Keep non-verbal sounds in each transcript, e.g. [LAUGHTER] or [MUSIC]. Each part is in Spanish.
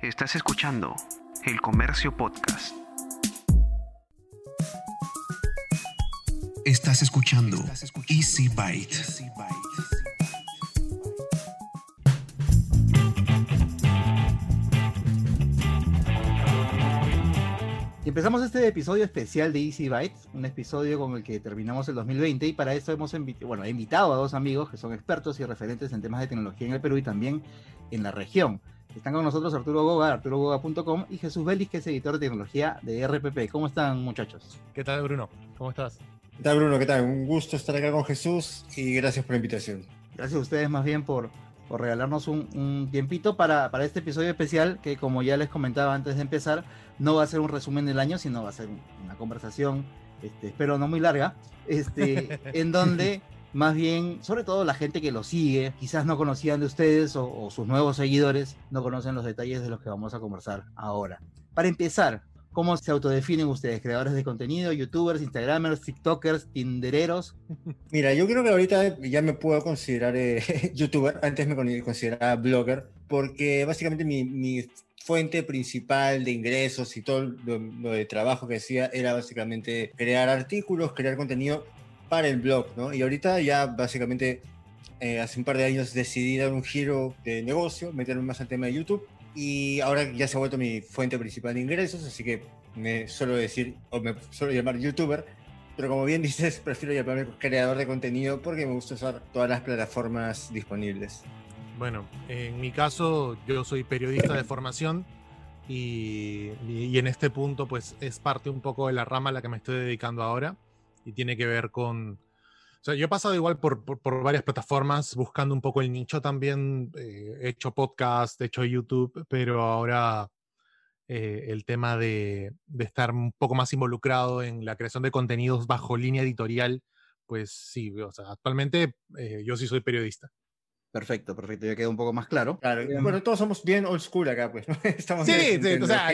Estás escuchando El Comercio Podcast. Estás escuchando Easy Byte. Y empezamos este episodio especial de Easy Bytes, un episodio con el que terminamos el 2020 y para eso hemos bueno, he invitado a dos amigos que son expertos y referentes en temas de tecnología en el Perú y también en la región. Están con nosotros Arturo Goga, arturogoga.com y Jesús Vélez, que es editor de tecnología de RPP. ¿Cómo están muchachos? ¿Qué tal Bruno? ¿Cómo estás? ¿Qué tal Bruno? ¿Qué tal? Un gusto estar acá con Jesús y gracias por la invitación. Gracias a ustedes más bien por, por regalarnos un, tiempito para, para, este episodio especial que como ya les comentaba antes de empezar, no va a ser un resumen del año, sino va a ser una conversación, este, espero no muy larga, este, [LAUGHS] en donde más bien, sobre todo la gente que lo sigue, quizás no conocían de ustedes o, sus nuevos seguidores, no conocen los detalles de los que vamos a conversar ahora. Para empezar, ¿Cómo se autodefinen ustedes? ¿Creadores de contenido, youtubers, instagramers, tiktokers, tindereros? [LAUGHS] Mira, yo creo que ahorita ya me puedo considerar eh, [LAUGHS] youtuber, antes me consideraba blogger, porque básicamente mi, fuente principal de ingresos y todo lo, de trabajo que hacía era básicamente crear artículos, crear contenido para el blog, ¿no? Y ahorita ya básicamente eh, hace un par de años decidí dar un giro de negocio, meterme más al tema de YouTube y ahora ya se ha vuelto mi fuente principal de ingresos, así que me suelo decir, o me suelo llamar youtuber, pero como bien [LAUGHS] dices, prefiero llamarme creador de contenido porque me gusta usar todas las plataformas disponibles. Bueno, en mi caso yo soy periodista de formación y, y, en este punto pues es parte un poco de la rama a la que me estoy dedicando ahora y tiene que ver con o sea, yo he pasado igual por, por, varias plataformas buscando un poco el nicho también. Eh, he hecho podcast, he hecho YouTube, pero ahora eh, el tema de, de, estar un poco más involucrado en la creación de contenidos bajo línea editorial, pues sí, o sea, actualmente eh, yo sí soy periodista. Perfecto, perfecto, ya quedó un poco más claro. Claro, bueno, todos somos bien old school acá, pues. [LAUGHS] Estamos sí, sí o sea,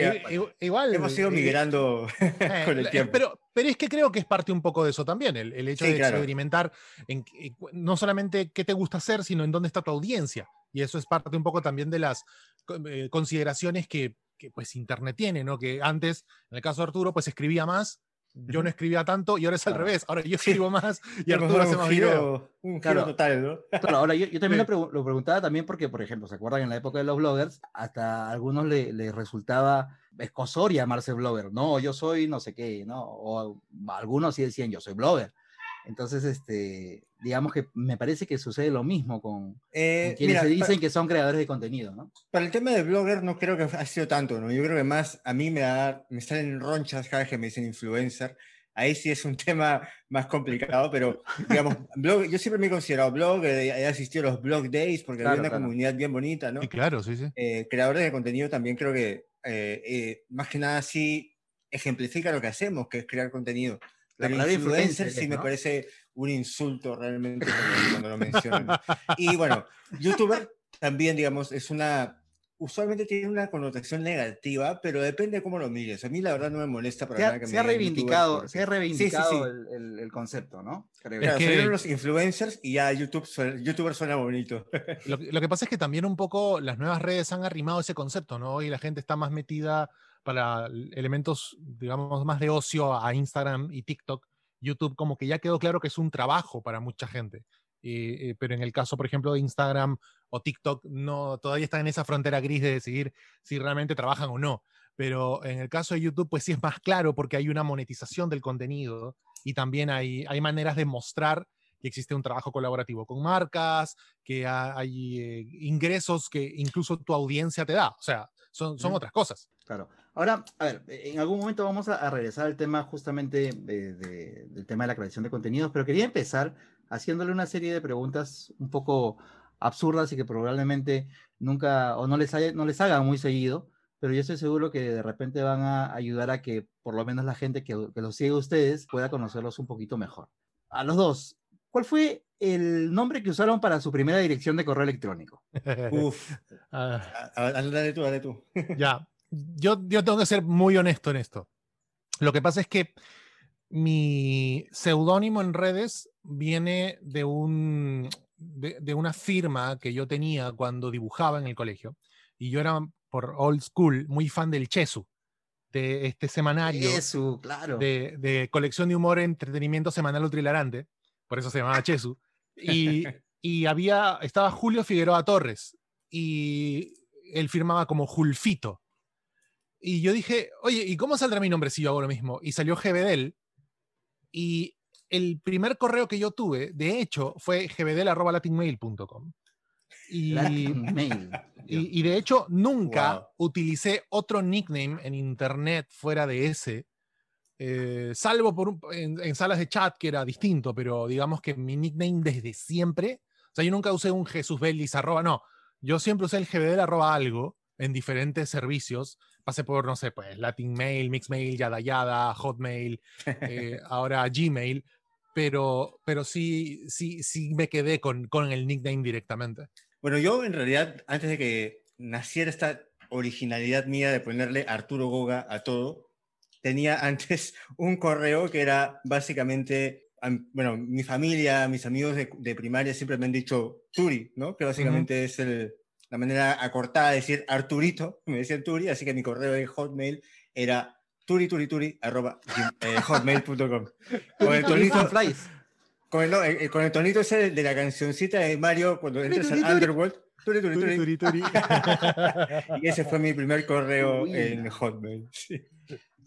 igual. Hemos ido migrando [LAUGHS] con el tiempo. Pero, pero es que creo que es parte un poco de eso también, el, el hecho de experimentar en, no solamente qué te gusta hacer, sino en dónde está tu audiencia. Y eso es parte un poco también de las eh, consideraciones que, que pues Internet tiene, ¿no? Que antes, en el caso de Arturo, pues escribía más yo no escribía tanto y ahora es al revés. Ahora yo escribo más [LAUGHS] y Arturo hace más giro, Un giro total, ¿no? Claro, ahora yo, también lo, preguntaba también porque, por ejemplo, ¿se acuerdan en la época de los bloggers? Hasta a algunos les le resultaba escosor llamarse blogger. No, yo soy no sé qué, ¿no? O algunos sí decían yo soy blogger. Entonces, este, digamos que me parece que sucede lo mismo con, eh, quienes se dicen que son creadores de contenido, ¿no? Para el tema de blogger no creo que ha sido tanto, ¿no? Yo creo que más a mí me, da, me salen ronchas cada vez que me dicen influencer. Ahí sí es un [LAUGHS] tema más complicado, pero digamos, [LAUGHS] blog, yo siempre me he considerado blogger, he asistido a los blog days porque había una comunidad bien bonita, ¿no? Sí, claro, sí, sí. Eh, creadores de contenido también creo que eh, más que nada sí ejemplifica lo que hacemos, que es crear contenido. La palabra influencer sí me parece un insulto realmente [LAUGHS] cuando, lo mencionan. Y bueno, youtuber también, digamos, es una usualmente tiene una connotación negativa, pero depende de cómo lo mires. A mí la verdad no me molesta para se nada que se ha reivindicado, Se ha reivindicado El, concepto, ¿no? Claro, que... los influencers y ya YouTube, YouTuber suena bonito. Lo, lo, que pasa es que también un poco las nuevas redes han arrimado ese concepto, ¿no? Y la gente está más metida para elementos, digamos, más de ocio a Instagram y TikTok, YouTube como que ya quedó claro que es un trabajo para mucha gente. Eh, pero en el caso, por ejemplo, de Instagram o TikTok, no, todavía están en esa frontera gris de decidir si realmente trabajan o no. Pero en el caso de YouTube, pues sí es más claro porque hay una monetización del contenido y también hay, hay maneras de mostrar que existe un trabajo colaborativo con marcas, que hay eh, ingresos que incluso tu audiencia te da. O sea, son, son otras cosas. Claro. Ahora, a ver, en algún momento vamos a, regresar al tema justamente del tema de la creación de contenidos, pero quería empezar haciéndole una serie de preguntas un poco absurdas y que probablemente nunca o no les, haya, no les hagan muy seguido, pero yo estoy seguro que de repente van a ayudar a que por lo menos la gente que, que los sigue a ustedes pueda conocerlos un poquito mejor. A los dos, ¿cuál fue el nombre que usaron para su primera dirección de correo electrónico? [LAUGHS] Uf, ah. dale tú, dale tú. ya, [LAUGHS] yo, yo tengo que ser muy honesto en esto. Lo que pasa es que mi seudónimo en redes viene de, un, de, una firma que yo tenía cuando dibujaba en el colegio. Y yo era, por old school, muy fan del Chesu, de este semanario Eso, claro. de, de colección de humor, entretenimiento semanal ultrilarante, por eso se llamaba Chesu. Y, y había, estaba Julio Figueroa Torres, y él firmaba como Julfito. Y yo dije, oye, ¿y cómo saldrá mi nombre si yo hago lo mismo? Y salió GBDL. Y el primer correo que yo tuve, de hecho, fue gbdel.latinmail.com. Y, Latin Mail. [LAUGHS] y, y de hecho, nunca Wow. utilicé otro nickname en internet fuera de ese, eh, salvo por un- en, en salas de chat que era distinto, pero digamos que mi nickname desde siempre, o sea, yo nunca usé un Jesús Belis arroba, no, yo siempre usé el gbdel arroba algo en diferentes servicios, pasé por, no sé, pues Latin Mail, Mixmail, Yada Yada, Hotmail, eh, [LAUGHS] ahora Gmail, pero, pero sí, sí, sí me quedé con, con el nickname directamente. Bueno, yo en realidad, antes de que naciera esta originalidad mía de ponerle Arturo Goga a todo, tenía antes [LAUGHS] un correo que era básicamente, am- bueno, mi familia, mis amigos de, de primaria siempre me han dicho Turi, ¿no? Que básicamente es el- la manera acortada de decir Arturito, [LAUGHS] me decían Turi, así que mi correo de Hotmail era turiturituri arroba eh, [LAUGHS] hotmail.com. Con el tonito, con el, no, eh, con el tonito ese de la cancioncita de Mario cuando entras al. Underworld. Turi, turi, turi. Y ese fue mi primer correo en Hotmail. sí.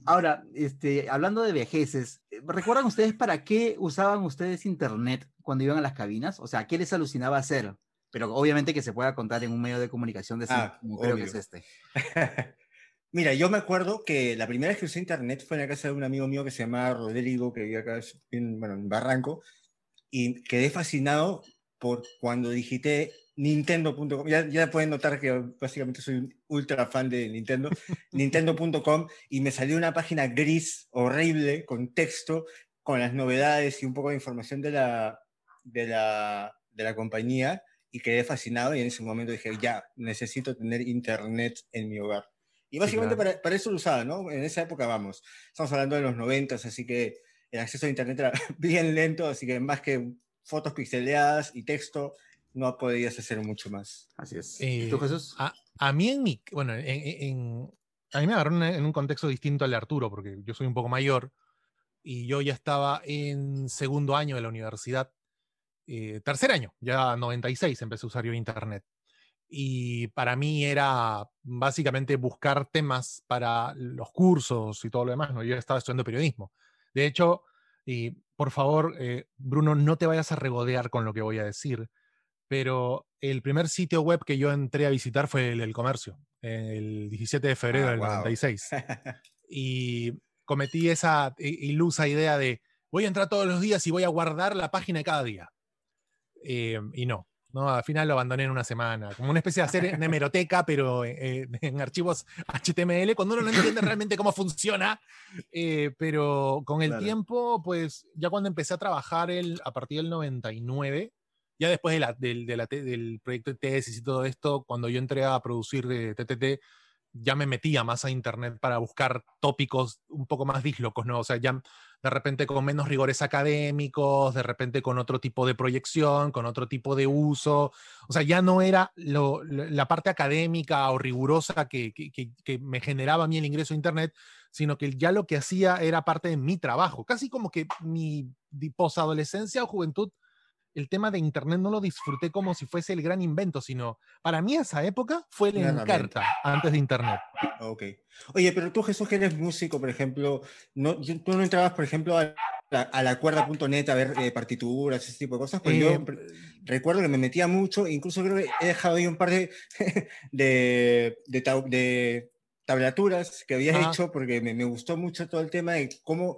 Ahora, este, hablando de vejeces, eh, ¿recuerdan ustedes para qué usaban ustedes internet cuando iban a las cabinas? O sea, ¿qué les alucinaba hacer? Pero obviamente que se pueda contar en un medio de comunicación de Ah, como creo que es este. [LAUGHS] Mira, yo me acuerdo que la primera vez que usé internet fue en la casa de un amigo mío que se llamaba Rodrigo, que vivía acá en, bueno, en Barranco, y quedé fascinado por cuando digité Nintendo.com. Ya, ya pueden notar que básicamente soy un ultra fan de Nintendo. [LAUGHS] Nintendo.com y me salió una página gris, horrible, con texto, con las novedades y un poco de información de la, de la, de la compañía y quedé fascinado y en ese momento dije, ya, necesito tener internet en mi hogar. Y básicamente claro. para, para eso lo usaba, ¿no? En esa época, vamos, estamos hablando de los noventas, así que el acceso a internet era [LAUGHS] bien lento, así que más que fotos pixeleadas y texto, no podías hacer mucho más. Así es. Eh, ¿Tú, Jesús? A, a mí en mi, bueno, en, en- a mí me agarró en un contexto distinto al de Arturo, porque yo soy un poco mayor y yo ya estaba en segundo año de la universidad, eh, tercer año, ya 96 empecé a usar yo internet. Y para mí era básicamente buscar temas para los cursos y todo lo demás, ¿no? Yo estaba estudiando periodismo. De hecho, y por favor, eh, Bruno, no te vayas a regodear con lo que voy a decir, pero el primer sitio web que yo entré a visitar fue el del comercio, el 17 de febrero Ah, del wow. 96. [LAUGHS] Y cometí esa ilusa idea de voy a entrar todos los días y voy a guardar la página de cada día. Eh, y no, no, al final lo abandoné en una semana, como una especie de hacer en hemeroteca, pero eh, en archivos HTML, cuando uno no entiende realmente cómo funciona. Eh, pero con el Claro. tiempo, pues ya cuando empecé a trabajar el, a partir del 99, ya después de la- del, de la del proyecto de tesis y todo esto, cuando yo entré a producir TTT, ya me metía más a internet para buscar tópicos un poco más dislocos, ¿no? O sea, ya de repente con menos rigores académicos, de repente con otro tipo de proyección, con otro tipo de uso. O sea, ya no era lo- la parte académica o rigurosa que, que- que- me generaba a mí el ingreso a internet, sino que ya lo que hacía era parte de mi trabajo. Casi como que mi posadolescencia o juventud el tema de Internet no lo disfruté como si fuese el gran invento, sino para mí esa época fue la encarta antes de Internet. Ok. Oye, pero tú, Jesús, que eres músico, por ejemplo, no, tú no entrabas, por ejemplo, a la, a la cuerda.net a ver eh, partituras, ese tipo de cosas, pues Eh, yo recuerdo que me metía mucho, incluso creo que he dejado ahí un par de, [LAUGHS] de, de, de tablaturas que había Ajá. hecho porque me, me gustó mucho todo el tema de cómo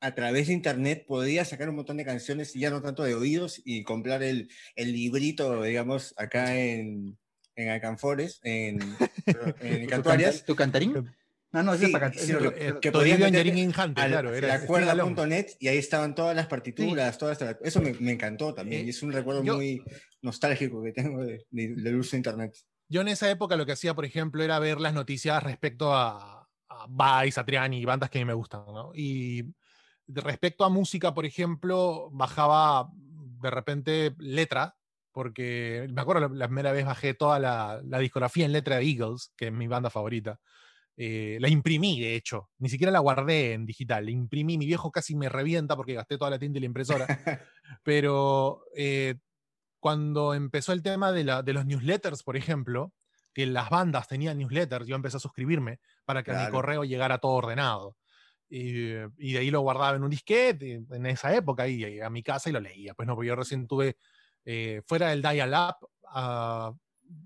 a través de internet podía sacar un montón de canciones y ya no tanto de oídos y comprar el, el librito, digamos, acá en, en Alcanfores, en, [LAUGHS] en ¿Tu Cantuarias. ¿Tu cantarín? No, no, ese Sí, es para sí, Eh, que Toribio podías meter Infante, al- claro, era la cuerda.net y ahí estaban todas las partituras, todas las- eso me, me encantó también Eh, y es un recuerdo yo- muy nostálgico que tengo de- de- del uso de internet. Yo en esa época lo que hacía, por ejemplo, era ver las noticias respecto a, a Vice, a Triani, bandas que a mí me gustan, ¿no? Y de respecto a música, por ejemplo, bajaba de repente letra, porque me acuerdo la, la primera vez bajé toda la, la discografía en letra de Eagles, que es mi banda favorita. Eh, la imprimí, de hecho, ni siquiera la guardé en digital, la imprimí, mi viejo casi me revienta porque gasté toda la tinta y la impresora, [LAUGHS] pero eh, cuando empezó el tema de, la, de los newsletters, por ejemplo, que las bandas tenían newsletters, yo empecé a suscribirme para que a mi correo llegara todo ordenado. Y, y de ahí lo guardaba en un disquete en esa época y, y a mi casa y lo leía. Pues no, porque yo recién tuve eh, fuera del dial-up, a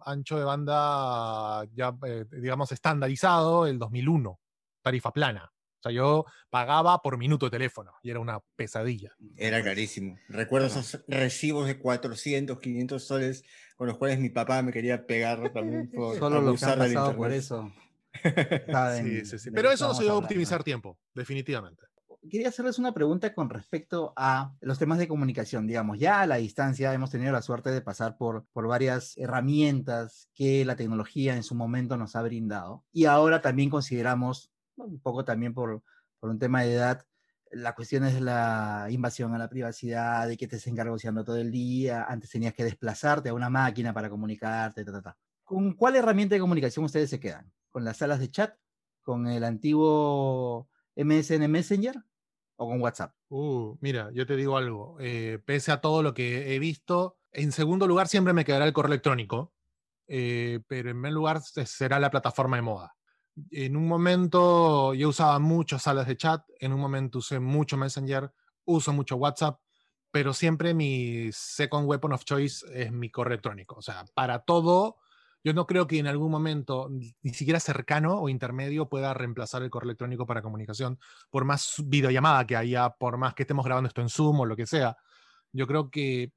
ancho de banda ya, eh, digamos, estandarizado el 2001, tarifa plana. O sea, yo pagaba por minuto de teléfono y era una pesadilla. Era carísimo. Recuerdo esos recibos de 400, 500 soles con los cuales mi papá me quería pegar también [LAUGHS] por Solo los que han pasado por eso. Sí, sí, sí. Pero eso no estamos se dio a optimizar tiempo, definitivamente. Quería hacerles una pregunta con respecto a los temas de comunicación. Digamos, ya a la distancia hemos tenido la suerte de pasar por, por varias herramientas que la tecnología en su momento nos ha brindado. Y ahora también consideramos, un poco también por, por un tema de edad, la cuestión es la invasión a la privacidad, de que te estén cargoseando todo el día. Antes tenías que desplazarte a una máquina para comunicarte, ta, ta, ta. ¿Con cuál herramienta de comunicación ustedes se quedan? ¿Con las salas de chat? ¿Con el antiguo MSN Messenger? ¿O con WhatsApp? Uh, mira, yo te digo algo. eh, pese a todo lo que he visto, en segundo lugar siempre me quedará el correo electrónico, eh, pero en primer lugar se- será la plataforma de moda. En un momento yo usaba muchas salas de chat, en un momento usé mucho Messenger, uso mucho WhatsApp, pero siempre mi second weapon of choice es mi correo electrónico. O sea, para todo, yo no creo que en algún momento, ni siquiera cercano o intermedio, pueda reemplazar el correo electrónico para comunicación por más videollamada que haya, por más que estemos grabando esto en Zoom o lo que sea, yo creo que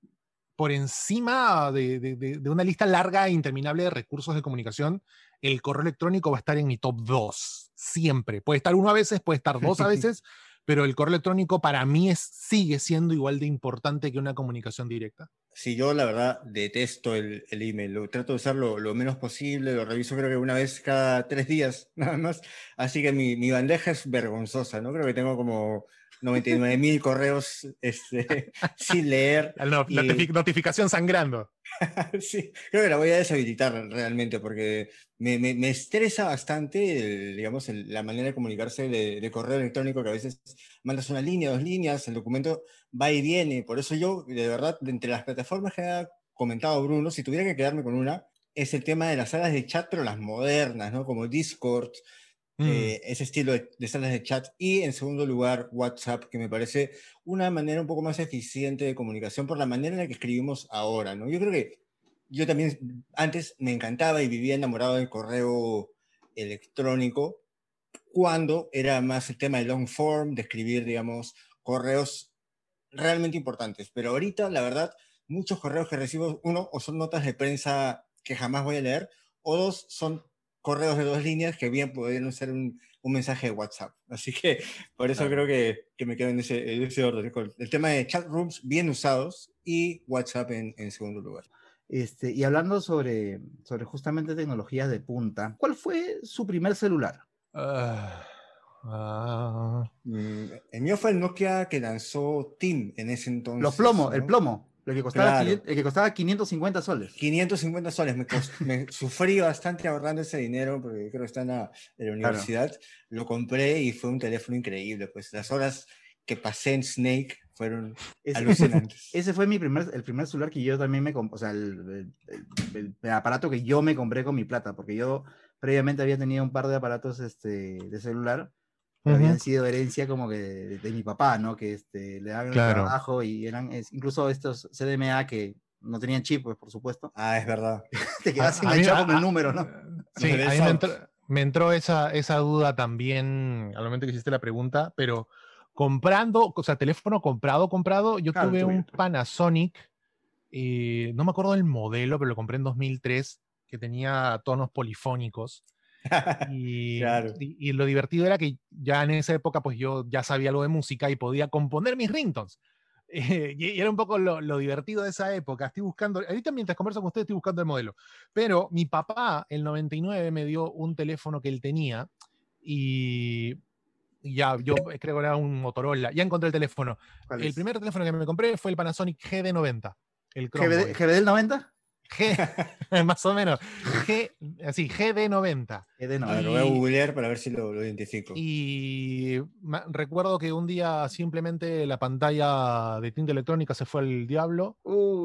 por encima de, de- de- de una lista larga e interminable de recursos de comunicación, el correo electrónico va a estar en mi top 2, siempre. Puede estar uno a veces, puede estar dos a [LAUGHS] veces, pero el correo electrónico para mí es, sigue siendo igual de importante que una comunicación directa. Sí, yo la verdad detesto el, el email, lo trato de usar lo, lo menos posible, lo reviso creo que una vez cada tres días, [LAUGHS] nada más, así que mi, mi bandeja es vergonzosa, ¿no? Creo que tengo como 99 mil correos este, [LAUGHS] sin leer. La [LAUGHS] no- Y- notifi- notificación sangrando. [LAUGHS] Sí, creo que la voy a deshabilitar realmente porque me, me- me estresa bastante, el, digamos, el- la manera de comunicarse de, de correo electrónico que a veces mandas una línea, dos líneas, el documento va y viene. Por eso yo, de verdad, entre las plataformas que ha comentado Bruno, si tuviera que quedarme con una, es el tema de las salas de chat, pero las modernas, ¿no? Como Discord, Mm. eh, ese estilo de, salas de chat. Y en segundo lugar, WhatsApp, que me parece una manera un poco más eficiente de comunicación por la manera en la que escribimos ahora, ¿no? Yo creo que yo también antes me encantaba y vivía enamorado del correo electrónico cuando era más el tema de long form, de escribir, digamos, correos realmente importantes. Pero ahorita, la verdad, muchos correos que recibo, uno, o son notas de prensa que jamás voy a leer, o dos, son correos de dos líneas que bien podrían ser un, un mensaje de WhatsApp. Así que por eso Claro. creo que, que me quedo en ese, en ese orden. El tema de chat rooms bien usados y WhatsApp en, en segundo lugar. Este, y hablando sobre, sobre justamente tecnologías de punta, ¿cuál fue su primer celular? Ah. Mm, El mío fue el Nokia que lanzó Tim en ese entonces. Los plomos, el ¿no? plomo, el que costaba, Claro. 500 el que costaba 550 soles. 550 soles, me, me [LAUGHS] sufrí bastante ahorrando ese dinero porque creo que está en la, en la universidad. Lo compré y fue un teléfono increíble. Pues las horas que pasé en Snake fueron Ese, alucinantes. [LAUGHS] ese fue mi primer, el primer celular que yo también me compré, o sea, el, el- el- el aparato que yo me compré con mi plata, porque yo previamente había tenido un par de aparatos este, de celular habían sido herencia como que de, de mi papá, ¿no? Que este, le daban el trabajo y eran es- incluso estos CDMA que no tenían chip, pues por supuesto, Ah, es verdad. [LAUGHS] te quedas A- a mí- enganchado con el número, ¿no? [LAUGHS] Sí, Pero a mí eso- me entró, me entró esa, esa duda también al momento que hiciste la pregunta, pero comprando, o sea, teléfono comprado, comprado, yo Claro, tuve un Panasonic, eh, no me acuerdo del modelo, pero lo compré en 2003, que tenía tonos polifónicos. Y, Claro. y- y lo divertido era que ya en esa época, pues yo ya sabía algo de música y podía componer mis ringtones. [LAUGHS] Eh, y y era un poco lo, lo divertido de esa época. Estoy buscando, ahorita mientras converso con ustedes estoy buscando el modelo. Pero mi papá, el 99, me dio un teléfono que él tenía y ya, yo [LAUGHS] creo que era un Motorola. Ya encontré el teléfono. ¿Cuál El primer teléfono que me compré fue el Panasonic GD90. El ¿GBD, Chromeboy. ¿GBD 90? G, [LAUGHS] más o menos. G, así, GD90. GBD A ver, 90. lo voy a googlear para ver si lo, lo identifico. Y ma- recuerdo que un día simplemente la pantalla de tinta electrónica se fue al diablo.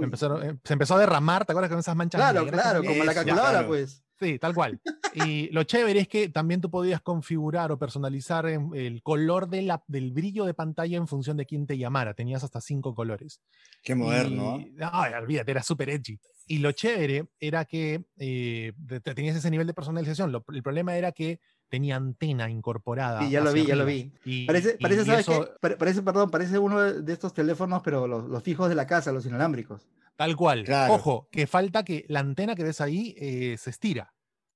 Empezaron- eh, se empezó a derramar, ¿te acuerdas con esas manchas claro, negras claro, como la calculadora, claro. pues. Sí, tal cual. Y lo chévere es que también tú podías configurar o personalizar em, el color de la- del brillo de pantalla en función de quién te llamara. Tenías hasta cinco colores. Qué moderno, Y- ¿ah? Ay, olvídate, era súper edgy. Y lo chévere era que eh, te- te- tenías ese nivel de personalización. Lo- el problema era que tenía antena incorporada. Sí, ya lo vi, ya lo vi. Y- Parece, y parece, ¿sabes eso- qué? Pare- Parece, perdón, parece uno de estos teléfonos, pero los, los fijos de la casa, los inalámbricos. Tal cual. Claro. Ojo, que falta que la antena que ves ahí eh, se estira.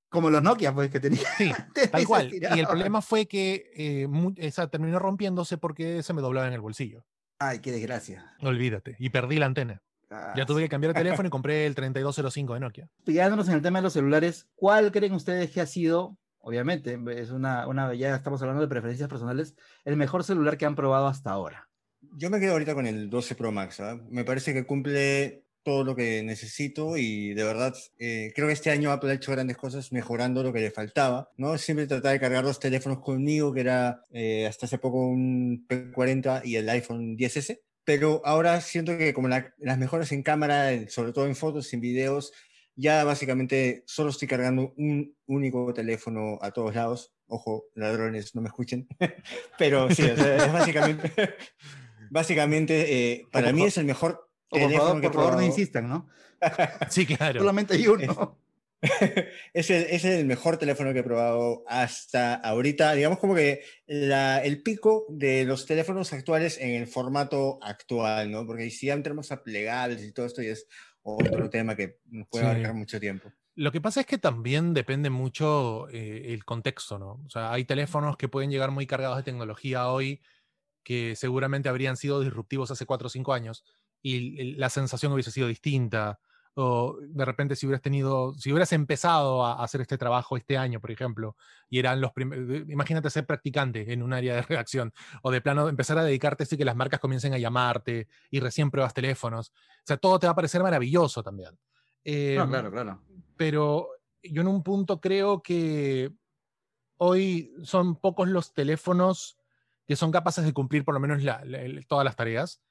Como los Nokia, pues, que tenían. Sí, [LAUGHS] tal cual. Y el problema fue que eh, esa terminó rompiéndose porque se me doblaba en el bolsillo. Ay, qué desgracia. Olvídate. Y perdí la antena. Ah, Ya tuve que cambiar de [LAUGHS] teléfono y compré el 3205 de Nokia. Quedándonos en el tema de los celulares, ¿cuál creen ustedes que ha sido, obviamente, es una, una, ya estamos hablando de preferencias personales, el mejor celular que han probado hasta ahora? Yo me quedo ahorita con el 12 Pro Max. ¿ah? Me parece que cumple todo lo que necesito y de verdad eh, creo que este año Apple ha hecho grandes cosas mejorando lo que le faltaba. ¿no? Siempre trataba de cargar los teléfonos conmigo, que era eh, hasta hace poco un P40 y el iPhone 10S. Pero ahora siento que como la- las mejoras en cámara, sobre todo en fotos, en videos, ya básicamente solo estoy cargando un único teléfono a todos lados. Ojo, ladrones, no me escuchen. [LAUGHS] Pero sí, o sea, es básicamente, [LAUGHS] básicamente eh, para mí es el mejor O por teléfono favor, por favor, no insistan, ¿no? [LAUGHS] Sí, claro. Solamente hay uno. [LAUGHS] es, el, es el mejor teléfono que he probado hasta ahorita. Digamos como que la- el pico de los teléfonos actuales en el formato actual, ¿no? Porque si ya entramos a plegables y todo esto, ya es otro tema que nos puede Sí. abarcar mucho tiempo. Lo que pasa es que también depende mucho eh, el contexto, ¿no? O sea, hay teléfonos que pueden llegar muy cargados de tecnología hoy que seguramente habrían sido disruptivos hace 4 o 5 años y la sensación hubiese sido distinta. O de repente si hubieras tenido, si hubieras empezado a hacer este trabajo este año, por ejemplo, y eran los primeros, imagínate ser practicante en un área de [LAUGHS] redacción, o de plano empezar a dedicarte así que las marcas comiencen a llamarte y recién pruebas teléfonos. O sea, todo te va a parecer maravilloso también. No, Em, claro, claro. pero yo en un punto creo que hoy son pocos los teléfonos que son capaces de cumplir por lo menos la- la- el- todas las tareas.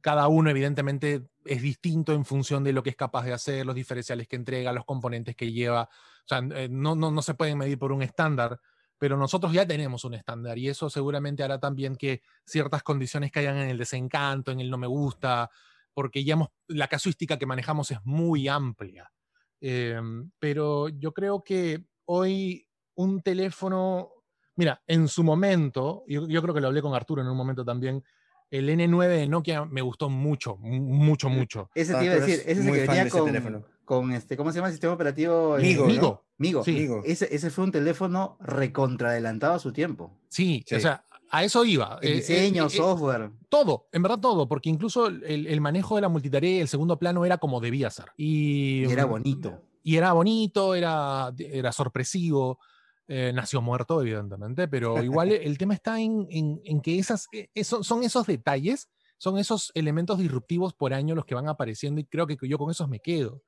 Cada uno evidentemente es distinto en función de lo que es capaz de hacer, los diferenciales que entrega, los componentes que lleva. O sea, eh, no, no, no se pueden medir por un estándar, pero nosotros ya tenemos un estándar y eso seguramente hará también que ciertas condiciones caigan en el desencanto, en el no me gusta, porque ya hemos, la casuística que manejamos es muy amplia. Em, pero yo creo que hoy un teléfono, mira, en su momento, yo, yo creo que lo hablé con Arturo en un momento también, el N9 de Nokia me gustó mucho, mu- mucho, mucho. Ese Ah, te iba a decir, ese es el que venía con, teléfono. con este, ¿cómo se llama el sistema operativo? Eh, Migo, ¿no? Migo. Migo. Sí. Migo. Ese, ese fue un teléfono recontra adelantado a su tiempo. Sí, o Sí. sea, a eso iba. El Eh, eh, diseño, eh, software. todo, en verdad todo, porque incluso el, el manejo de la multitarea y el segundo plano era como debía ser. Y, Y era mm, bonito. y era bonito, era, era sorpresivo, eh, nació muerto, evidentemente, pero igual [LAUGHS] el tema está en, en- en que esas, eh, eso- son esos detalles, son esos elementos disruptivos por año los que van apareciendo y creo que yo con esos me quedo.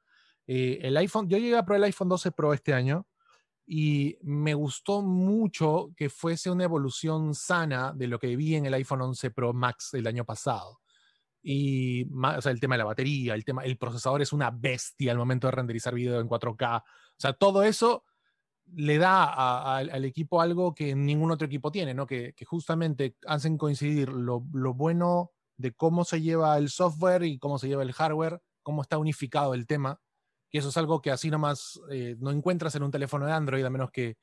Eh, el iPhone, yo llegué a probar el iPhone 12 Pro este año y me gustó mucho que fuese una evolución sana de lo que vi en el iPhone 11 Pro Max el año pasado. Y ma- o sea, el tema de la batería, el, tema, el procesador es una bestia al momento de renderizar video en 4K. O sea, todo eso le da al equipo algo que ningún otro equipo tiene, ¿no? Que, justamente hacen coincidir lo, bueno de cómo se lleva el software y cómo se lleva el hardware, cómo está unificado el tema, que eso es algo que así nomás eh, no encuentras en un teléfono de Android, a menos que,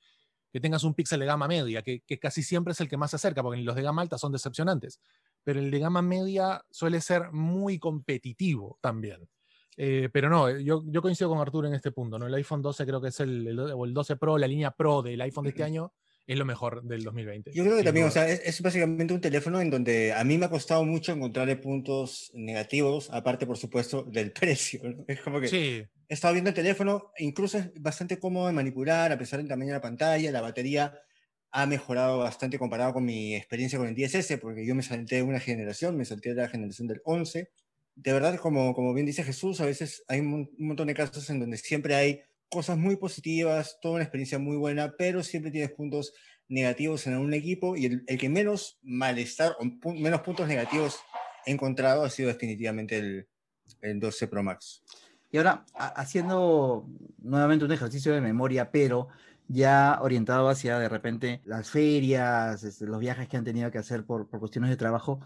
que tengas un píxel de gama media, que, que casi siempre es el que más se acerca, porque los de gama alta son decepcionantes, pero el de gama media suele ser muy competitivo también. Eh, pero no, eh, yo, yo coincido con Arturo en este punto, ¿no? El iPhone 12 creo que es el, el, el 12 Pro, la línea Pro del iPhone de este año, es lo mejor del 2020. Yo creo que también, o sea, es, es básicamente un teléfono en donde a mí me ha costado mucho encontrarle puntos negativos, aparte, por supuesto, del [LAUGHS] precio. ¿no? Es como que Sí, he estado viendo el teléfono, incluso es bastante cómodo de manipular, a pesar del tamaño de la pantalla, la batería ha mejorado bastante comparado con mi experiencia con el 10S, porque yo me salté una generación, me salté la generación del 11, de verdad, como, como bien dice Jesús, a veces hay un, montón de casos en donde siempre hay cosas muy positivas, toda una experiencia muy buena, pero siempre tienes puntos negativos en un equipo y el, que menos malestar o menos puntos negativos he encontrado ha sido definitivamente el, el 12 Pro Max. Y ahora, haciendo nuevamente un ejercicio de memoria, pero ya orientado hacia de repente las ferias, este, los viajes que han tenido que hacer por, por cuestiones de trabajo,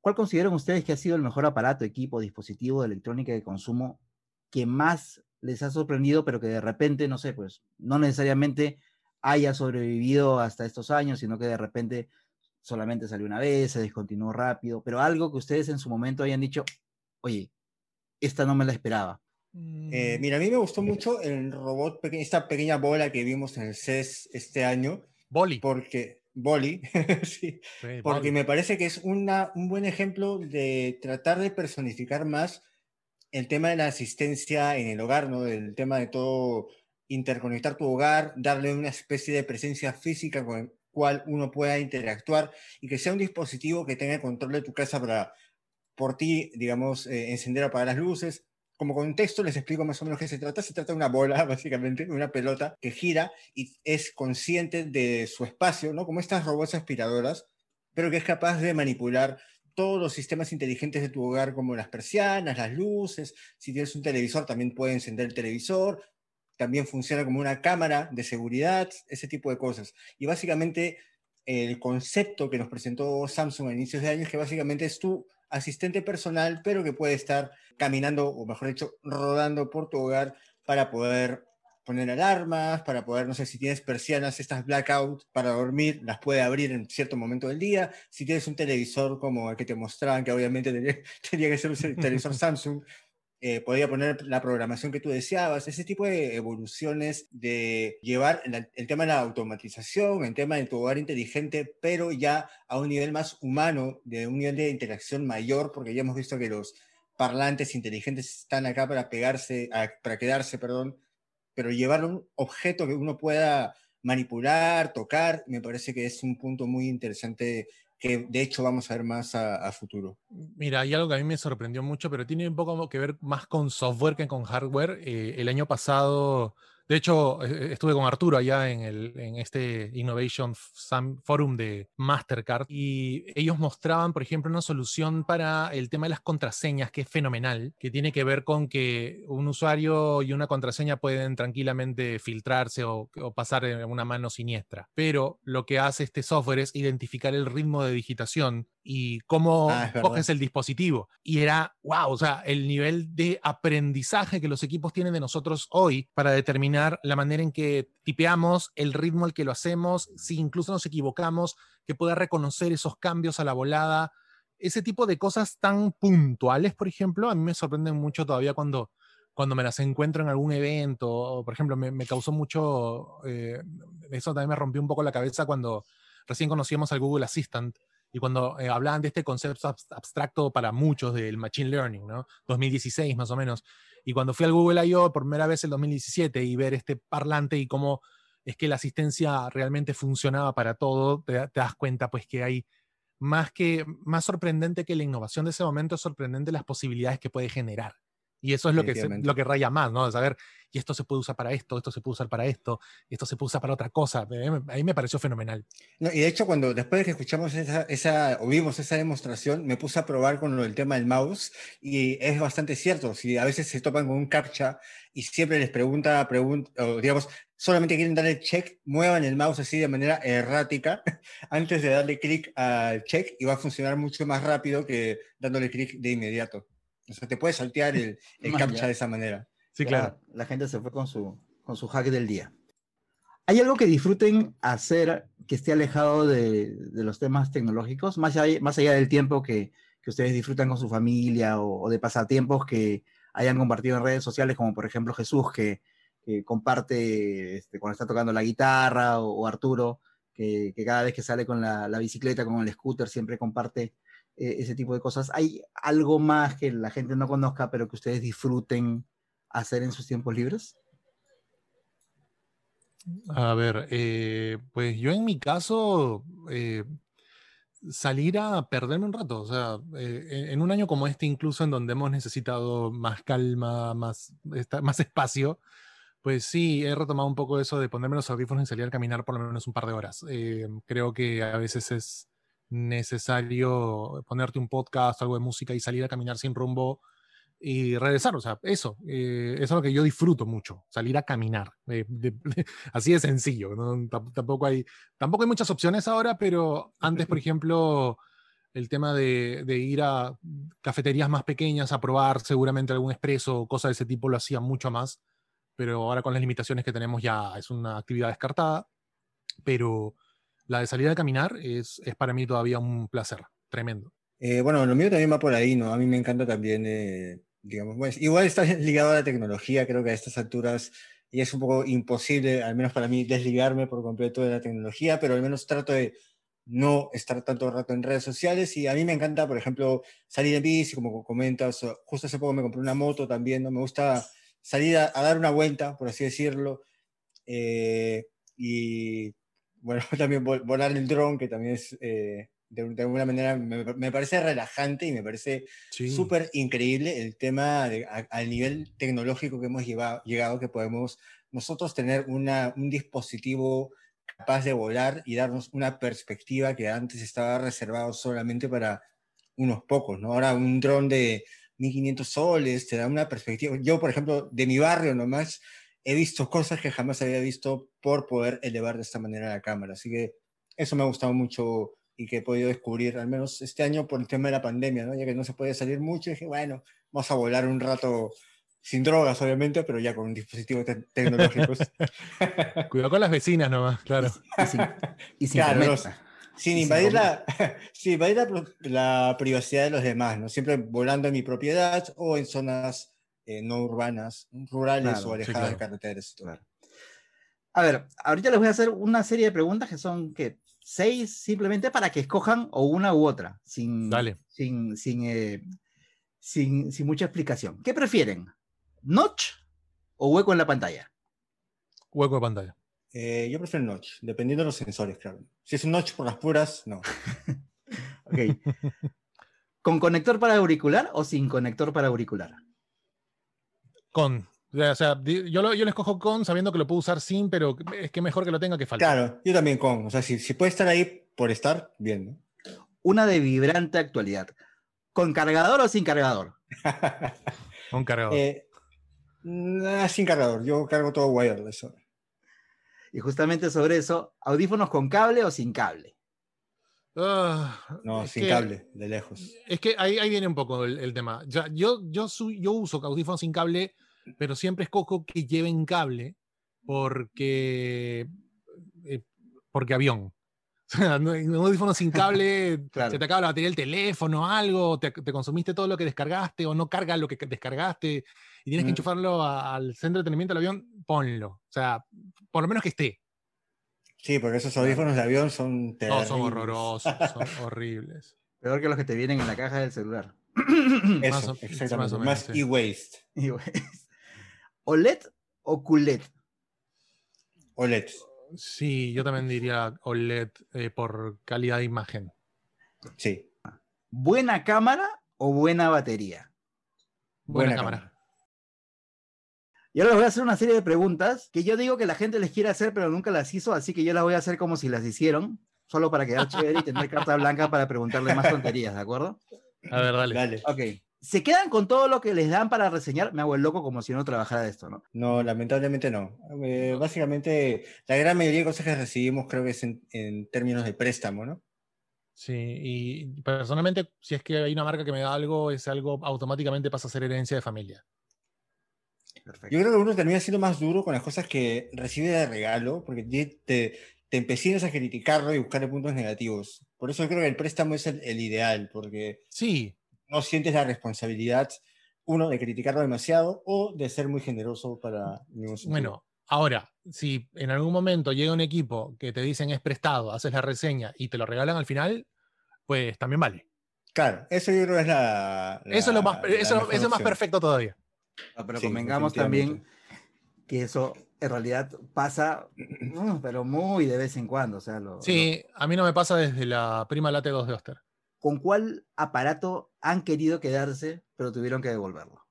¿cuál consideran ustedes que ha sido el mejor aparato, equipo, dispositivo de electrónica de consumo que más les ha sorprendido, pero que de repente, no sé, pues no necesariamente haya sobrevivido hasta estos años, sino que de repente solamente salió una vez, se descontinuó rápido, pero algo que ustedes en su momento hayan dicho, oye, esta no me la esperaba. Eh, mira, a mí me gustó mucho el robot, esta pequeña bola que vimos en el CES este año. Boli. Porque, Boli, [LAUGHS] sí, porque me parece que es una, un buen ejemplo de tratar de personificar más el tema de la asistencia en el hogar, ¿no? El tema de todo interconectar tu hogar, darle una especie de presencia física con el cual uno pueda interactuar y que sea un dispositivo que tenga control de tu casa para por ti, digamos, eh, encender o apagar las luces, como contexto les explico más o menos qué se trata. Se trata de una bola, [LAUGHS] básicamente, una pelota que gira y es consciente de su espacio, ¿no? Como estas robots aspiradoras, pero que es capaz de manipular todos los sistemas inteligentes de tu hogar, como las persianas, las luces. Si tienes un televisor, también puede encender el televisor. También funciona como una cámara de seguridad, ese tipo de cosas. Y básicamente el concepto que nos presentó Samsung a inicios de año es que básicamente es tu asistente personal, pero que puede estar caminando, o mejor dicho, rodando por tu hogar para poder poner alarmas, para poder, no sé, si tienes persianas, estas blackout para dormir, las puede abrir en cierto momento del día. Si tienes un televisor como el que te mostraban, que obviamente [LAUGHS] tenía, que ser un televisor [LAUGHS] Samsung, eh, podía poner la programación que tú deseabas, ese tipo de evoluciones de llevar el, tema de la automatización, el tema de tu hogar inteligente, pero ya a un nivel más humano, de un nivel de interacción mayor, porque ya hemos visto que los parlantes inteligentes están acá para pegarse, para quedarse, perdón, pero llevar un objeto que uno pueda manipular, tocar, me parece que es un punto muy interesante que de hecho vamos a ver más a, futuro. Mira, hay algo que a mí me sorprendió mucho, pero tiene un poco que ver más con software que con hardware. Eh, el año pasado de hecho, e, e, estuve con Arturo allá en, el, en este Innovation Forum de Mastercard y ellos mostraban, por ejemplo, una solución para el tema de las contraseñas que es fenomenal, que tiene que ver con que un usuario y una contraseña pueden tranquilamente filtrarse o, pasar en una mano siniestra. Pero lo que hace este software es identificar el ritmo de digitación y cómo ah, coges el dispositivo. Y era, wow, o sea, el nivel de aprendizaje que los equipos tienen de nosotros hoy para determinar la manera en que tipeamos, el ritmo al que lo hacemos, si incluso nos equivocamos, que pueda reconocer esos cambios a la volada. Ese tipo de cosas tan puntuales, por ejemplo, a mí me sorprenden mucho todavía cuando, cuando me las encuentro en algún evento. por ejemplo, me, causó mucho, eh, eso también me rompió un poco la cabeza cuando recién conocíamos al Google Assistant y cuando eh, hablaban de este concepto abstracto para muchos del Machine Learning, ¿no? 2016 más o menos. Y cuando fui al Google I.O. por primera vez en 2017 y ver este parlante y cómo es que la asistencia realmente funcionaba para todo, te, das cuenta pues que hay más que, más sorprendente que la innovación de ese momento, es sorprendente las posibilidades que puede generar. Y eso es lo que, lo que raya más, ¿no? De saber, y esto se puede usar para esto, esto se puede usar para esto, esto se puede usar para otra cosa. A mí me pareció fenomenal. No, y de hecho, cuando después de que escuchamos esa, esa, o vimos esa demostración, me puse a probar con del tema del mouse y es bastante cierto. Si a veces se topan con un captcha y siempre les pregunta, pregunta o digamos, solamente quieren darle check, muevan el mouse así de manera errática [LAUGHS] antes de darle clic al check y va a funcionar mucho más rápido que dándole clic de inmediato. O sea, te puedes saltear el, [LAUGHS] el captcha de esa manera. Sí, claro. La gente se fue con su, con su hack del día. ¿Hay algo que disfruten hacer que esté alejado de, de los temas tecnológicos, más allá, más allá del tiempo que, que, ustedes disfrutan con su familia o, de pasatiempos que hayan compartido en redes sociales, como por ejemplo Jesús, que, que comparte este, cuando está tocando la guitarra, o, Arturo, que, que, cada vez que sale con la, la, bicicleta, con el scooter, siempre comparte eh, ese tipo de cosas. ¿Hay algo más que la gente no conozca, pero que ustedes disfruten hacer en sus tiempos libres? A ver, eh, pues yo en mi caso, eh, salir a perderme un rato. O sea, en un año como este, incluso en donde hemos necesitado más calma, más, más espacio, pues sí, he retomado un poco eso de ponerme los audífonos y salir a caminar por lo menos un par de horas. Creo que a veces es necesario ponerte un podcast, algo de música y salir a caminar sin rumbo y regresar. O sea, eso, eh, eso es lo que yo disfruto mucho, salir a caminar. Eh, [LAUGHS] así de sencillo. Tampoco, hay, tampoco hay muchas opciones ahora, pero antes, por ejemplo, el tema de, de, ir a cafeterías más pequeñas a probar seguramente algún expreso o cosas de ese tipo lo hacía mucho más. Pero ahora con las limitaciones que tenemos ya es una actividad descartada. Pero la de salir a caminar es, es para mí todavía un placer tremendo. Eh, bueno, lo mío también va por ahí, ¿no? A mí me encanta también digamos, pues, igual está [LAUGHS] ligado a la tecnología, creo que a estas alturas y es un poco imposible, al menos para mí, desligarme por completo de la tecnología, pero al menos trato de no estar tanto rato en redes sociales y a mí me encanta, por ejemplo, salir en bici, como comentas, justo hace poco me compré una moto también, ¿no? Me gusta salir a, dar una vuelta, por así decirlo, eh, y bueno, [LAUGHS] también volar el dron, que también es... Eh, de, alguna manera me, parece relajante y me parece súper increíble el tema al nivel tecnológico que hemos llegado, que podemos nosotros tener una, un dispositivo capaz de volar y darnos una perspectiva que antes estaba reservado solamente para unos pocos, ¿no? Ahora un dron de 1500 soles te da una perspectiva. Yo, por ejemplo, de mi barrio nomás, he visto cosas que jamás había visto por poder elevar de esta manera la cámara. Así que eso me ha gustado mucho y que he podido descubrir, al menos este año por el tema de la pandemia, ¿no? ya que no se puede salir mucho, dije, bueno, vamos a volar un rato sin drogas, obviamente, pero ya con dispositivos tecnológicos. [LAUGHS] [LAUGHS] Cuidado con las vecinas nomás, claro. Y sin, sin invadir, la, [LAUGHS] sin invadir la, privacidad de los demás, ¿no? Siempre volando en mi propiedad o en zonas eh, no urbanas, rurales o alejadas de carreteras. A ver, ahorita les voy a hacer una serie de preguntas que son que seis simplemente para que escojan o una u otra, sin, sin, eh, sin, sin, mucha explicación. ¿Qué prefieren? ¿Notch o hueco en la pantalla? Hueco de pantalla. Eh, yo prefiero notch, dependiendo de los sensores, claro. Si es un notch por las puras, no. [LAUGHS] ok. ¿Con conector para auricular o sin conector para auricular? Con. O sea, yo lo, yo lo escojo con sabiendo que lo puedo usar sin, pero es que mejor que lo tenga que faltar. Claro, yo también con. O sea, si, si puede estar ahí por estar, bien. Una de vibrante actualidad. ¿Con cargador o sin cargador? [LAUGHS] Con cargador. Eh, sin cargador. Yo cargo todo wireless. Y justamente sobre eso, ¿audífonos con cable o sin cable? Ah, no, sin cable, de lejos. Es que ahí, ahí viene un poco el, tema. Ya, yo, yo, yo uso audífonos sin cable pero siempre escojo que lleven cable porque, eh, porque avión. [LAUGHS] un audífono sin cable, [LAUGHS] se te acaba la batería del teléfono, algo, te, consumiste todo lo que descargaste o no cargas lo que descargaste y tienes que enchufarlo al centro de entretenimiento del avión, ponlo. O sea, por lo menos que esté. Sí, porque esos audífonos de avión son terribles. No, son horrorosos, son [LAUGHS] horribles. Peor que los que te vienen en la caja del celular. Eso, exactamente. Más, e-waste. ¿OLED o QLED? OLED. Sí, yo también diría OLED eh, por calidad de imagen. Sí. ¿Buena cámara o buena batería? Buena, cámara. Y ahora les voy a hacer una serie de preguntas que yo digo que la gente les quiere hacer, pero nunca las hizo, así que yo las voy a hacer como si las hicieron, solo para quedar [LAUGHS] chévere y tener carta blanca para preguntarle más tonterías, ¿de acuerdo? A ver, dale. Dale. Ok se quedan con todo lo que les dan para reseñar. Me hago el loco como si no trabajara de esto, ¿no? No, lamentablemente no. Eh, básicamente, la gran mayoría de cosas que recibimos creo que es en, términos de préstamo, ¿no? Sí, y personalmente, si es que hay una marca que me da algo, es algo automáticamente pasa a ser herencia de familia. Perfecto. Yo creo que uno termina siendo más duro con las cosas que recibe de regalo, porque te, te empecinas a criticarlo y buscarle puntos negativos. Por eso yo creo que el préstamo es el, el ideal, porque... Sí, no sientes la responsabilidad, uno, de criticarlo demasiado o de ser muy generoso para ningún Bueno, ahora, si en algún momento llega un equipo que te dicen es prestado, haces la reseña y te lo regalan al final, pues también vale. Claro, eso yo creo es la. eso es lo más, eso, es más perfecto todavía. Pero convengamos también que eso en realidad pasa, mm, pero muy de vez en cuando. O sea, lo- Sí, a mí no me pasa desde la prima Late 2 de Oster. ¿Con cuál aparato han querido quedarse, pero tuvieron que devolverlo?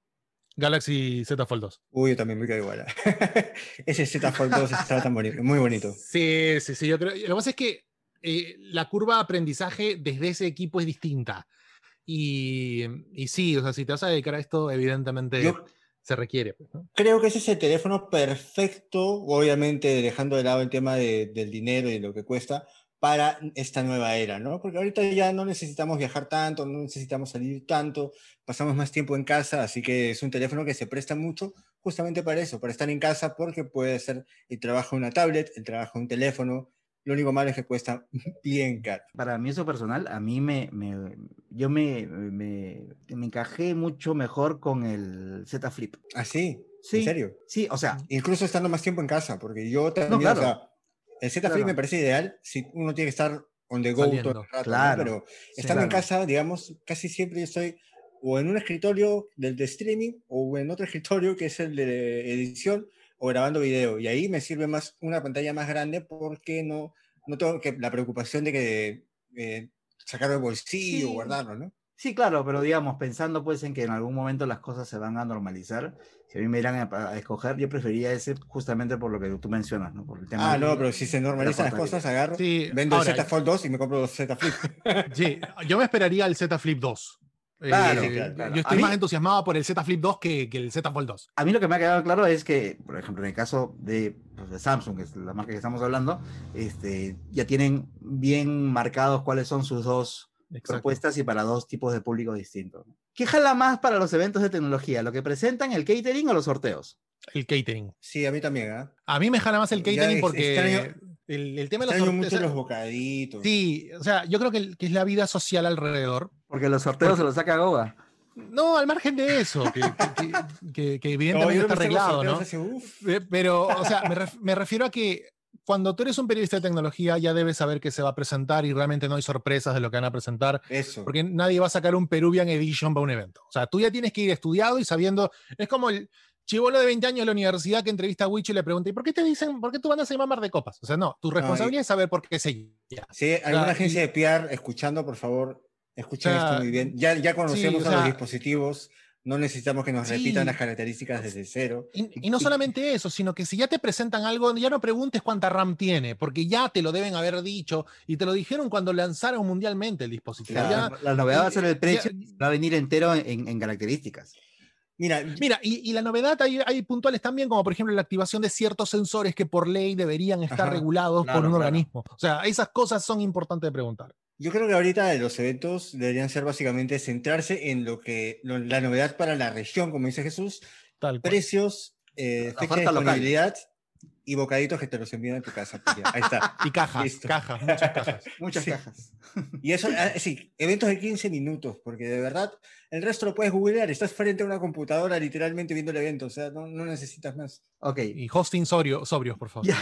Galaxy Z Fold 2. Uy, yo también me quedo igual. [LAUGHS] Ese Z Fold 2 estaba tan bonito, muy bonito. Sí, sí, sí. Yo creo. Lo que pasa es que eh, la curva de aprendizaje desde ese equipo es distinta. Y, y sí, o sea, si te vas a dedicar a esto, evidentemente Yo se requiere. pues, creo que ese es el teléfono perfecto, obviamente dejando de lado el tema de- del dinero y lo que cuesta, para esta nueva era, ¿no? Porque ahorita ya no necesitamos viajar tanto, no necesitamos salir tanto, pasamos más tiempo en casa, así que es un teléfono que se presta mucho justamente para eso, para estar en casa, porque puede ser el trabajo en una tablet, el trabajo en un teléfono. Lo único malo es que cuesta [LAUGHS] bien caro. Para mí eso personal, a mí me, me- yo me, me, me encajé mucho mejor con el Z Flip. ¿Así? Sí, ¿En serio? Sí, o sea, Incluso estando más tiempo en casa, porque yo también, claro. o sea, el Z Flip Claro. me parece ideal si uno tiene que estar on the go Saliendo, todo el rato, ¿no? claro. Pero Sí, estando en claro. casa, digamos, casi siempre yo estoy o en un escritorio del de streaming o en otro escritorio que es el de edición o grabando video. Y ahí me sirve más una pantalla más grande porque no, no tengo que, la preocupación de que eh, sacarlo del bolsillo o Sí. guardarlo, ¿no? Sí, claro, pero digamos, pensando pues en que en algún momento las cosas se van a normalizar, si a mí me dieran a, a escoger, yo prefería ese justamente por lo que tú mencionas, ¿no? Por el tema Ah, no, pero si se normalizan las cosas, agarro, Sí, vendo ahora, el Z Fold 2 y me compro los Z Flip. [LAUGHS] Sí, yo me esperaría al Z Flip 2. Eh, Claro. Yo A estoy mí- más entusiasmado por el Z Flip 2 que, que el Z Fold 2. A mí lo que me ha quedado claro es que, por ejemplo, en el caso de, pues, de Samsung, que es la marca que estamos hablando, este, ya tienen bien marcados cuáles son sus dos Exacto. propuestas y para dos tipos de público distintos. ¿Qué jala más para los eventos de tecnología? ¿Lo que presentan, el catering o los sorteos? El catering. Sí, a mí también, ¿ah? A mí me jala más el catering porque extraño- el, el tema de los sorteos. mucho los bocaditos. Sí, o sea, yo creo que, que es la vida social alrededor. Porque los sorteos se los saca Goga. No, al margen de eso, que, que- que- que- que No, evidentemente está arreglado, ¿no? Eh, Pero, o sea, me, ref- me refiero a que cuando tú eres un periodista de tecnología ya debes saber qué se va a presentar y realmente no hay sorpresas de lo que van a presentar, Eso. porque nadie va a sacar un Peruvian Edition para un evento. O sea, tú ya tienes que ir estudiado y sabiendo, es como el chivolo de 20 años de la universidad que entrevista a Wicho y le pregunta, ¿y por qué te dicen, por qué tú van a ser Mar de copas? O sea, no, tu responsabilidad es saber por qué se llama. Hay alguna agencia y- de PR escuchando, por favor, escuchen esto muy bien. Ya, ya conocemos o a los dispositivos, no necesitamos que nos repitan Sí. las características desde cero. Y, y no solamente eso, sino que si ya te presentan algo, ya no preguntes cuánta RAM tiene, porque ya te lo deben haber dicho y te lo dijeron cuando lanzaron mundialmente el dispositivo. Claro. Ya- La novedad va a ser el ya- precio, va a venir entero en, en características. Mira, Mira, y, y la novedad hay, hay puntuales también, como por ejemplo la activación de ciertos sensores que por ley deberían estar Ajá, regulados claro, por un claro. organismo. O sea, esas cosas son importantes de preguntar. yo creo que ahorita los eventos deberían ser básicamente centrarse en lo que lo- la novedad para la región, como dice Jesús, Tal precios, eh, La fecha de local. Y bocaditos que te los envían a tu casa. pues Ahí está. [LAUGHS] Y cajas, Listo. cajas, muchas cajas. [LAUGHS] Muchas Sí. cajas. Y eso, ah, sí, eventos de 15 minutos, porque de verdad el resto lo puedes googlear. Estás frente a una computadora literalmente viendo el evento, o sea, no, no necesitas más. Ok, Y hosting sobrio- sobrios, por favor. [LAUGHS]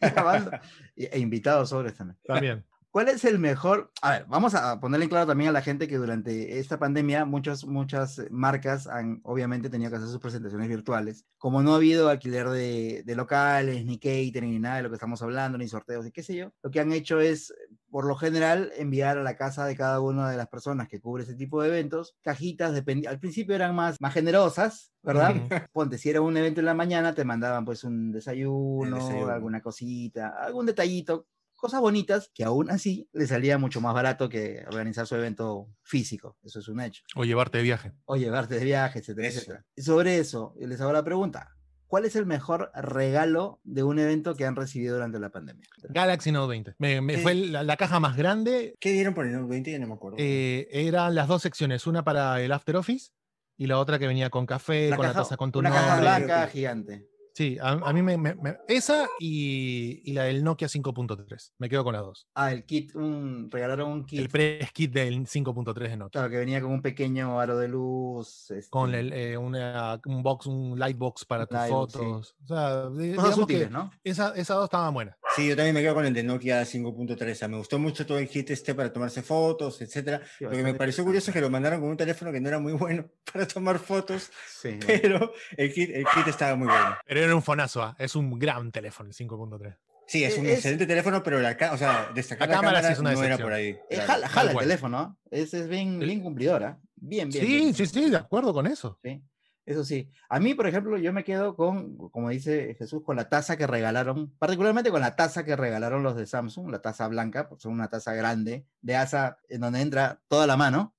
Ya. Y- E invitados sobre también. También. ¿Cuál es el mejor? A ver, vamos a ponerle en claro también a la gente que durante esta pandemia muchas, muchas marcas han obviamente tenido que hacer sus presentaciones virtuales. Como no ha habido alquiler de, de locales, ni catering, ni nada de lo que estamos hablando, ni sorteos, y qué sé yo, lo que han hecho es, por lo general, enviar a la casa de cada una de las personas que cubre ese tipo de eventos cajitas, al principio eran más, más generosas, ¿verdad? [LAUGHS] Ponte, si era un evento en la mañana, te mandaban pues un desayuno, desayuno. alguna cosita, algún detallito, cosas bonitas que aún así le salía mucho más barato que organizar su evento físico. Eso es un hecho. O llevarte de viaje. O llevarte de viaje, etcétera, Eso. etcétera. Y sobre eso, les hago la pregunta. ¿Cuál es el mejor regalo de un evento que han recibido durante la pandemia? Galaxy Note 20. Me, fue la, la caja más grande. ¿Qué dieron por el Note 20? Ya no me acuerdo. eh, eran las dos secciones, una para el After Office y la otra que venía con café, con la taza con tu una caja blanca gigante. Sí, a, a mí me, me- me- esa y, y la del Nokia 5.3. Me quedo con las dos. Ah, el kit, un, regalaron un kit. El press kit del 5.3 de Nokia. Claro, que venía con un pequeño aro de luz. Con este, el, eh, una- un box, un light box para tus Lightbox, sí. fotos. O sea, digamos útiles, que ¿no? esa- esas dos estaban buenas. Sí, yo también me quedo con el de Nokia 5.3. Me gustó mucho todo el kit este para tomarse fotos, etcétera. Sí, Lo que me pareció curioso es que lo mandaron con un teléfono que no era muy bueno [LAUGHS] para tomar fotos, Sí, bueno. pero el kit, el kit estaba muy bueno. Pero era un fonazo, ¿ah? es un gran teléfono el 5.3. Sí, es un Es- excelente teléfono, pero la, o sea, destacar La la, cámara cámara, sí es una no era por ahí. Eh, claro. jala, jala el teléfono, ¿eh? es, es bien, Sí. bien cumplidora. Bien, bien. Sí, bien. sí, sí, de acuerdo con eso. Sí, Eso sí. A mí, por ejemplo, yo me quedo con, como dice Jesús, con la taza que regalaron, particularmente con la taza que regalaron los de Samsung, la taza blanca, porque son una taza grande, de asa, en donde entra toda la mano.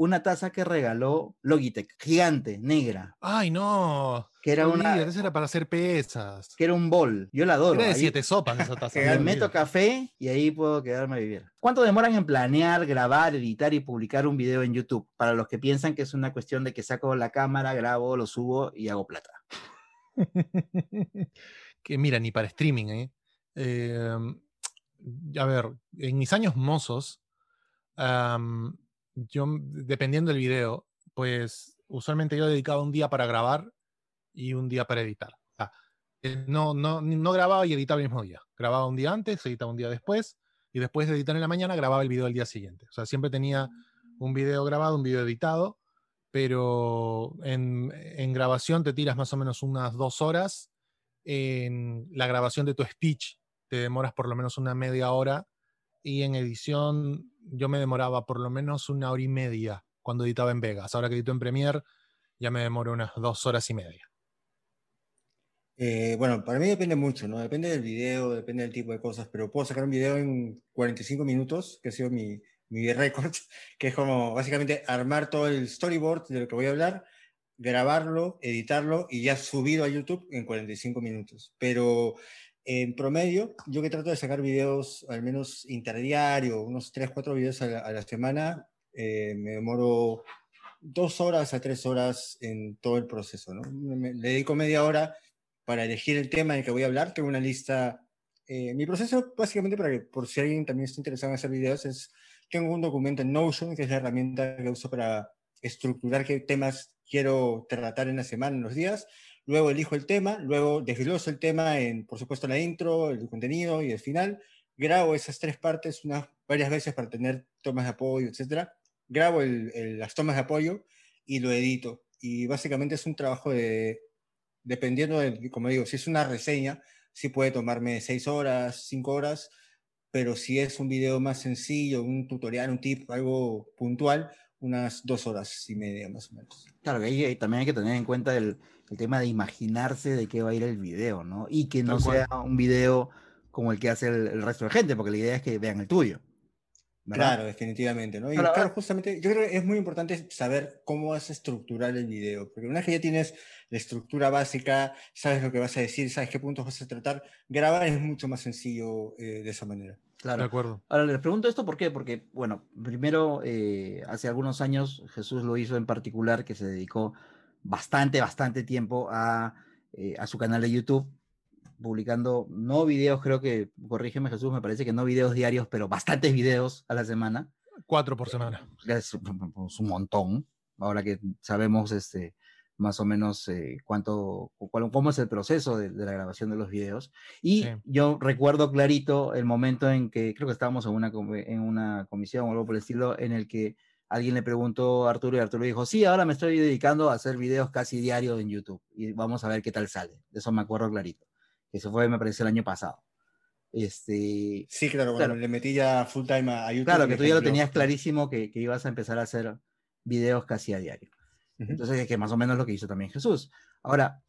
Una taza que regaló Logitech, gigante, negra, Ay, no. que era, una, esa era para hacer pesas. que era un bol. Yo la adoro. Era de ahí siete sopas esa taza. me meto café y ahí puedo quedarme a vivir. ¿Cuánto demoran en planear, grabar, editar y publicar un video en YouTube? Para los que piensan que es una cuestión de que saco la cámara, grabo, lo subo y hago plata. [LAUGHS] que mira, ni para streaming, ¿eh? Em, a ver, en mis años mozos, yo, m- dependiendo del video, pues usualmente yo dedicaba un día para grabar y un día para editar. Eh, no, no, no grababa y editaba el mismo día. Grababa un día antes, editaba un día después, y después de editar en la mañana grababa el video el día siguiente. O sea, siempre tenía un video grabado, un video editado, pero en, en grabación te tiras más o menos unas dos horas. En la grabación de tu speech te demoras por lo menos una media hora. Y en edición yo me demoraba por lo menos una hora y media cuando editaba en Vegas. Ahora que edito en Premiere ya me demoro unas dos horas y media. Eh, bueno, para mí depende mucho, ¿no? Depende del video, depende del tipo de cosas, pero puedo sacar un video en 45 minutos, que ha sido mi, mi récord, [LAUGHS] que es como básicamente armar todo el storyboard de lo que voy a hablar, grabarlo, editarlo y ya subido a YouTube en 45 minutos. Pero en promedio, yo que trato de sacar videos al menos interdiario, unos 3, 4 videos a la, a la semana, eh, me demoro dos horas a tres horas en todo el proceso, ¿no? Me- le dedico media hora para elegir el tema del que voy a hablar. Tengo una lista. eh, mi proceso, básicamente, para que por si alguien también está interesado en hacer videos, es tengo un documento en Notion, que es la herramienta que uso para estructurar qué temas quiero tratar en la semana, en los días. Luego elijo el tema, luego desgloso el tema en, por supuesto, la intro, el contenido y el final. Grabo esas tres partes unas varias veces para tener tomas de apoyo, etcétera. Grabo el- las tomas de apoyo y lo edito. Y básicamente es un trabajo de, dependiendo de, como digo, si es una reseña, sí puede tomarme seis horas, cinco horas, pero si es un video más sencillo, un tutorial, un tip, algo puntual, unas dos horas y media más o menos. Claro que ahí eh, también hay que tener en cuenta el, el tema de imaginarse de qué va a ir el video, ¿no? Y que no Tal cual. sea un video como el que hace el, el resto de gente, porque la idea es que vean el tuyo. ¿Verdad? Claro, definitivamente, ¿no? Y claro, ahora- justamente, yo creo que es muy importante saber cómo vas a estructurar el video, porque una vez que ya tienes la estructura básica, sabes lo que vas a decir, sabes qué puntos vas a tratar, grabar es mucho más sencillo eh, de esa manera. De Claro. acuerdo. Ahora les pregunto esto por qué, porque, bueno, primero, eh, hace algunos años Jesús lo hizo en particular, que se dedicó bastante, bastante tiempo a, eh, a su canal de YouTube, publicando no videos, creo que, corrígeme Jesús, me parece que no videos diarios, pero bastantes videos a la semana. Cuatro por semana. Es, un montón, ahora que sabemos este, más o menos eh, cuánto, cuál- cómo es el proceso de, de la grabación de los videos. Y Sí. yo recuerdo clarito el momento en que, creo que estábamos en una, en una comisión o algo por el estilo, en el que alguien le preguntó a Arturo y Arturo dijo, sí, ahora me estoy dedicando a hacer videos casi diarios en YouTube y vamos a ver qué tal sale. De eso me acuerdo clarito. Eso fue, me parece, el año pasado. Este, Sí, claro, cuando Claro. le metí ya full time a, YouTube. Claro, que tú ya lo tenías clarísimo que, que ibas a empezar a hacer videos casi a diario. Ujú. Entonces, es que más o menos lo que hizo también Jesús. Ahora,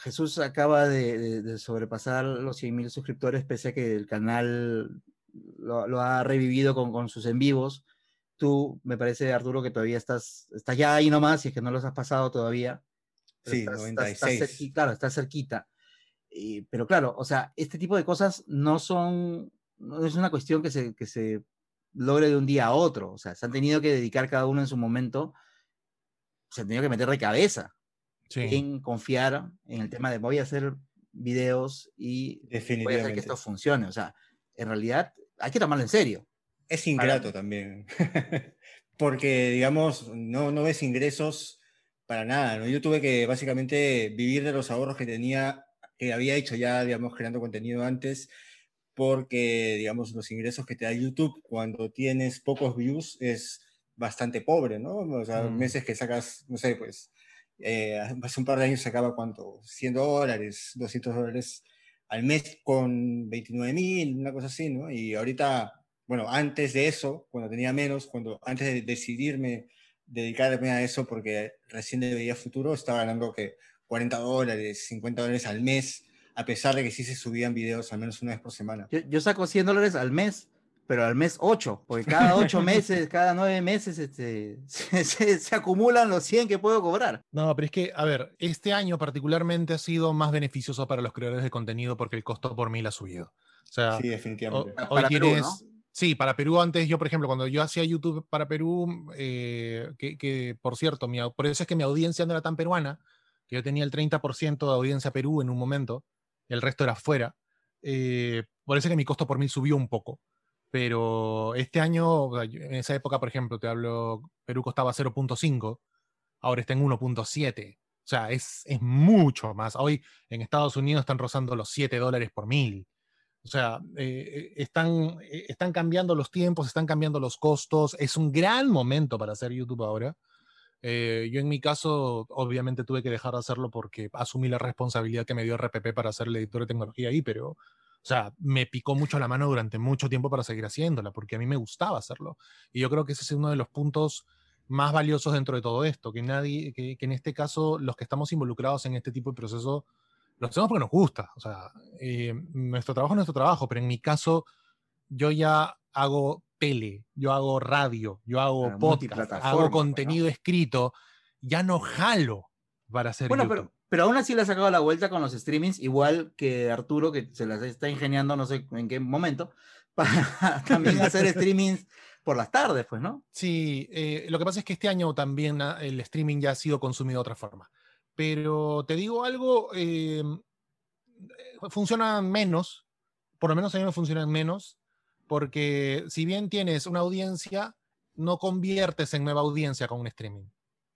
Jesús acaba de, de- de sobrepasar los 100.000 suscriptores, pese a que el canal lo, lo ha revivido con, con sus en vivos. Tú, me parece, Arturo, que todavía estás, estás ya ahí nomás, si es que no los has pasado todavía. Sí, estás- estás- 96. Estás cerqui- claro, está cerquita. Pero claro, o sea, este tipo de cosas no son, no es una cuestión que se, que se logre de un día a otro. O sea, se han tenido que dedicar cada uno en su momento, se han tenido que meter de cabeza Sí. en confiar en el tema de voy a hacer videos y voy a hacer que esto funcione. O sea, en realidad hay que tomarlo en serio. Es ingrato también. [LAUGHS] Porque, digamos, no, no ves ingresos para nada. ¿no? Yo tuve que básicamente vivir de los ahorros que tenía que había hecho ya, digamos, creando contenido antes, porque, digamos, los ingresos que te da YouTube cuando tienes pocos views es bastante pobre, ¿no? O sea, Mm. meses que sacas, no sé, pues, eh, hace un par de años sacaba cuánto, 100 dólares, 200 dólares al mes con 29 mil, una cosa así, ¿no? Y ahorita, bueno, antes de eso, cuando tenía menos, cuando antes de decidirme dedicarme a eso, porque recién veía futuro, estaba ganando que 40 dólares, 50 dólares al mes, a pesar de que sí se subían videos al menos una vez por semana. Yo, yo saco 100 dólares al mes, pero al mes 8, porque cada 8 [LAUGHS] meses, cada 9 meses este, se, se- se acumulan los 100 que puedo cobrar. No, pero es que, a ver, este año particularmente ha sido más beneficioso para los creadores de contenido porque el costo por mil ha subido. O sea, Sí, o- definitivamente. Para hoy Perú, tienes... ¿no? Sí, para Perú antes, yo por ejemplo, cuando yo hacía YouTube para Perú, eh, que, que, por cierto, mi por eso es que mi audiencia no era tan peruana, que yo tenía el 30% de audiencia Perú en un momento, el resto era fuera. eh, por eso es que mi costo por mil subió un poco. Pero este año, en esa época, por ejemplo, te hablo, Perú costaba 0.5, ahora está en 1.7. O sea, es, mucho más. Hoy en Estados Unidos están rozando los 7 dólares por mil. O sea, eh, están, eh, están cambiando los tiempos, están cambiando los costos. Es un gran momento para hacer YouTube ahora. Eh, yo en mi caso, obviamente tuve que dejar de hacerlo porque asumí la responsabilidad que me dio RPP para ser el editor de tecnología ahí, pero, o sea, me picó mucho la mano durante mucho tiempo para seguir haciéndola, porque a mí me gustaba hacerlo. Y yo creo que ese es uno de los puntos más valiosos dentro de todo esto, que nadie, que, que en este caso los que estamos involucrados en este tipo de proceso lo hacemos porque nos gusta. O sea, eh, nuestro trabajo es nuestro trabajo, pero en mi caso, yo ya hago tele, yo hago radio, yo hago Claro, podcast, hago contenido escrito, ya no jalo para hacer Bueno, YouTube. pero, pero aún así le ha sacado la vuelta con los streamings, igual que Arturo, que se las está ingeniando, no sé en qué momento, [LAUGHS] para también hacer [LAUGHS] streamings por las tardes, pues, ¿no? Sí, eh, lo que pasa es que este año también ah, el streaming ya ha sido consumido de otra forma. Pero te digo algo, eh, funcionan menos, por lo menos a mí me funcionan menos, porque si bien tienes una audiencia, no conviertes en nueva audiencia con un streaming.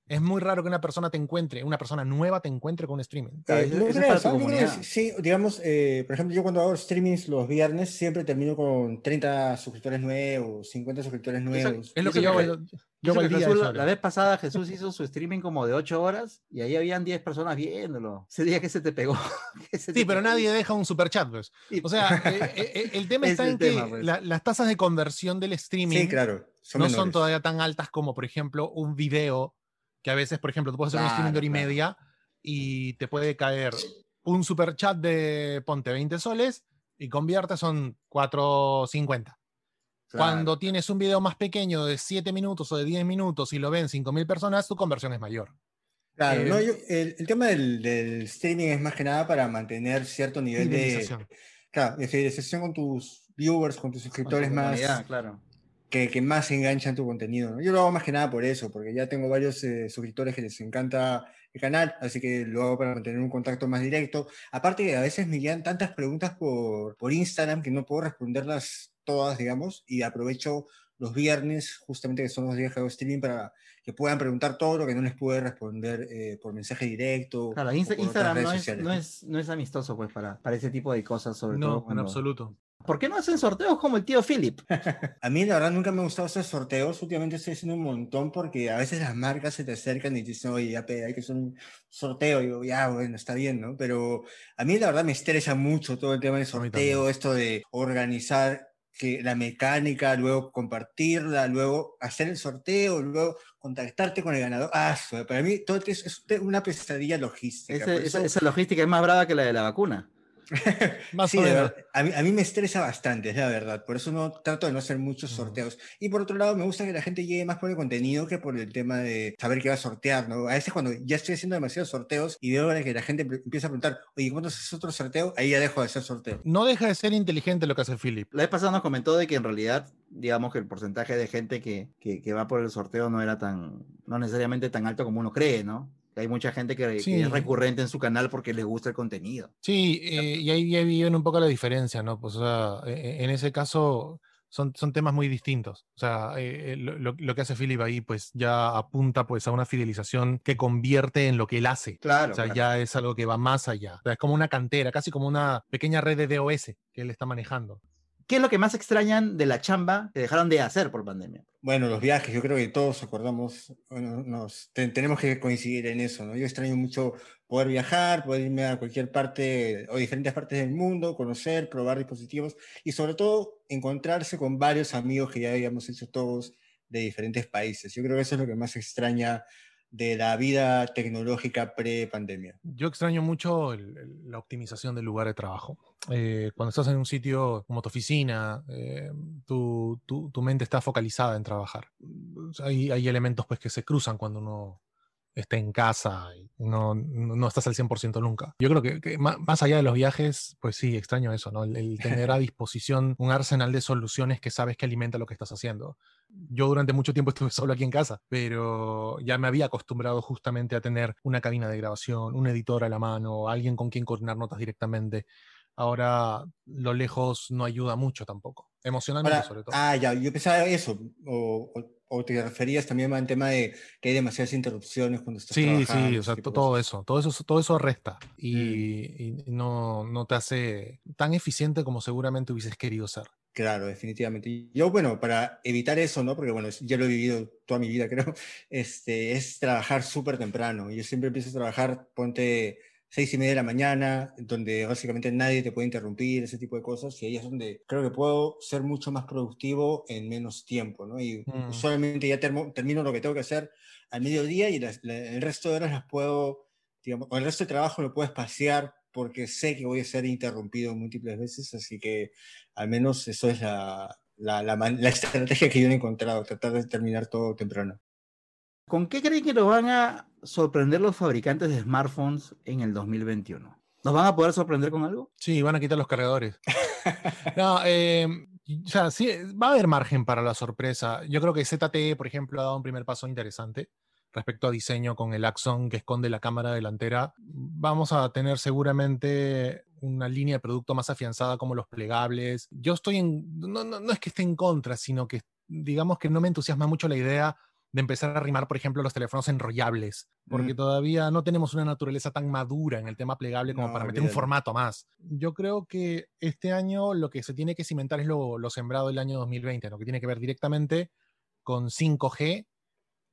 Es muy raro que una persona te encuentre, una persona nueva te encuentre con un streaming. Eh, no es que comunidad. sí, digamos, eh, por ejemplo, yo cuando hago streamings los viernes siempre termino con 30 suscriptores nuevos, 50 suscriptores nuevos. Es lo que yo que- hago. Yo que Jesús, eso la, vez pasada Jesús hizo su streaming como de 8 horas y ahí habían 10 personas viéndolo. Ese día que se te pegó. [LAUGHS] que se Sí, te pero pegó. nadie deja un super chat, pues. O sea, eh, eh, eh, el tema [LAUGHS] Es está el en que tema, pues. la- las tasas de conversión del streaming Sí, claro. Son no son menores. todavía tan altas como, por ejemplo, un video que a veces, por ejemplo, tú puedes hacer un streaming de hora y Claro, media y te puede caer un super chat de, ponte 20 soles y convierte son 4.50. Claro. Cuando tienes un video más pequeño de 7 minutos o de 10 minutos y lo ven 5.000 personas, tu conversión es mayor. Claro, Eh, no, yo- el, el tema del, del streaming es más que nada para mantener cierto nivel de, claro, de fidelización con tus viewers, con tus Con tu suscriptores más, comunidad, claro. que, que más enganchan tu contenido. ¿no? Yo lo hago más que nada por eso, porque ya tengo varios eh, suscriptores que les encanta el canal, así que lo hago para mantener un contacto más directo. Aparte que a veces me llegan tantas preguntas por, por Instagram que no puedo responderlas todas, digamos, y aprovecho los viernes, justamente que son los días que hago streaming, para que puedan preguntar todo lo que no les pude responder eh, por mensaje directo. Claro, Insta- Instagram redes no es, sociales, no, ¿no? es, no es amistoso pues para, para ese tipo de cosas, sobre todo No, en cuando- absoluto. ¿Por qué no hacen sorteos como el tío Philip? [LAUGHS] A mí la verdad nunca me ha gustado hacer sorteos, últimamente estoy haciendo un montón porque a veces las marcas se te acercan y te dicen, oye, ya hay que hacer un sorteo, y digo, ya, bueno, está bien, ¿no? Pero a mí la verdad me estresa mucho todo el tema del sorteo, esto de organizar que la mecánica, luego compartirla, luego hacer el sorteo, luego contactarte con el ganador. Ah, para mí todo es, una pesadilla logística. Ese- esa, esa logística es más brava que la de la vacuna. [LAUGHS] Más Sí, o menos. a mí, a mí me estresa bastante, es la verdad. Por eso no trato de no hacer muchos sorteos. Y por otro lado, me gusta que la gente llegue más por el contenido que por el tema de saber qué va a sortear, ¿no? A veces cuando ya estoy haciendo demasiados sorteos y veo que la gente empieza a preguntar, oye, ¿cuándo haces otro sorteo? Ahí ya dejo de hacer sorteo. No deja de ser inteligente lo que hace Philip. La vez pasada nos comentó de que en realidad, digamos que el porcentaje de gente que, que, que va por el sorteo no era tan, no necesariamente tan alto como uno cree, ¿no? Hay mucha gente que, es recurrente en su canal porque les gusta el contenido. Sí, eh, y ahí ya viven un poco la diferencia, ¿no? Pues, o sea, e- e- en ese caso, son, son temas muy distintos. O sea, eh, eh, lo, lo- lo que hace Philip ahí, pues ya apunta pues a una fidelización que convierte en lo que él hace. Claro. O sea, claro. ya es algo que va más allá. O sea, es como una cantera, casi como una pequeña red de DOS que él está manejando. ¿Qué es lo que más extrañan de la chamba que dejaron de hacer por pandemia? Bueno, los viajes, yo creo que todos acordamos, bueno, nos, te- tenemos que coincidir en eso, ¿no? Yo extraño mucho poder viajar, poder irme a cualquier parte o diferentes partes del mundo, conocer, probar dispositivos y sobre todo encontrarse con varios amigos que ya habíamos hecho todos de diferentes países. Yo creo que eso es lo que más extraña de la vida tecnológica pre-pandemia. Yo extraño mucho el- el- la optimización del lugar de trabajo. Eh, cuando estás en un sitio como tu oficina, eh, tu, tu- tu mente está focalizada en trabajar. Hay, hay elementos pues, que se cruzan cuando uno está en casa y no, no, estás al 100% nunca. Yo creo que, que más, allá de los viajes, pues sí, extraño eso, ¿no? El, el tener a [LAUGHS] disposición un arsenal de soluciones que sabes que alimenta lo que estás haciendo. Yo durante mucho tiempo [LAUGHS] estuve solo aquí en casa, pero ya me había acostumbrado justamente a tener una cabina de grabación, un editor a la mano, alguien con quien coordinar notas directamente. Ahora lo lejos no ayuda mucho tampoco, emocionalmente Ahora, sobre todo. ah, ya, yo pensaba eso, o, o- o te referías también al tema de que hay demasiadas interrupciones cuando estás Sí, trabajando. sí, o ese sea, todo eso, todo eso, todo eso resta y, Mm. y no, no te hace tan eficiente como seguramente hubieses querido ser. Claro, definitivamente. Yo, bueno, para evitar eso, ¿no? Porque, bueno, ya lo he vivido toda mi vida, [LAUGHS] creo, este, es trabajar súper temprano. Yo siempre empiezo a trabajar, ponte seis y media de la mañana, donde básicamente nadie te puede interrumpir, ese tipo de cosas, y ahí es donde creo que puedo ser mucho más productivo en menos tiempo, ¿no? Y Mm. usualmente ya termo- termino lo que tengo que hacer al mediodía y las- la- el resto de horas las puedo, digamos, o el resto de trabajo lo puedo espaciar porque sé que voy a ser interrumpido múltiples veces, así que al menos eso es la, la, la la estrategia que yo he encontrado, tratar de terminar todo temprano. ¿Con qué creen que nos van a sorprender los fabricantes de smartphones en el 2021? ¿Nos van a poder sorprender con algo? Sí, van a quitar los cargadores. [LAUGHS] No, eh, o sea, sí, va a haber margen para la sorpresa. Yo creo que ZTE, por ejemplo, ha dado un primer paso interesante respecto a diseño con el Axon que esconde la cámara delantera. Vamos a tener seguramente una línea de producto más afianzada como los plegables. Yo estoy en, no, no, no es que esté en contra, sino que digamos que no me entusiasma mucho la idea de empezar a arrimar, por ejemplo, los teléfonos enrollables, porque Mm. todavía no tenemos una naturaleza tan madura en el tema plegable como No, para meter un olvídalo. formato más. Yo creo que este año lo que se tiene que cimentar es lo, lo sembrado del año 2020, lo que tiene que ver directamente con 5G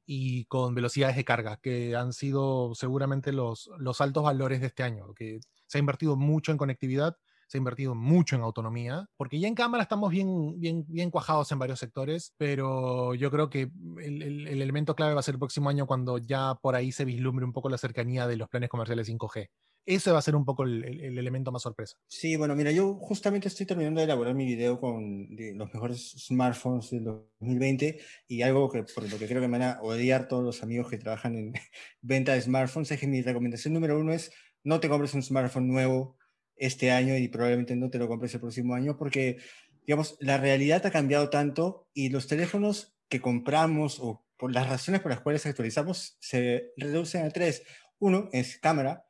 y con velocidades de carga, que han sido seguramente los, los altos valores de este año, que se ha invertido mucho en conectividad, se ha invertido mucho en autonomía, porque ya en cámara estamos bien, bien, bien cuajados en varios sectores, pero yo creo que el, el- el elemento clave va a ser el próximo año cuando ya por ahí se vislumbre un poco la cercanía de los planes comerciales 5G. Ese va a ser un poco el, el- el elemento más sorpresa. Sí, bueno, mira, yo justamente estoy terminando de elaborar mi video con los mejores smartphones del 2020 y algo que por lo que creo que me van a odiar todos los amigos que trabajan en [LAUGHS] venta de smartphones es que mi recomendación número uno es no te compres un smartphone nuevo este año y probablemente no te lo compres el próximo año porque, digamos, la realidad ha cambiado tanto y los teléfonos que compramos o por las razones por las cuales actualizamos se reducen a tres. Uno es cámara,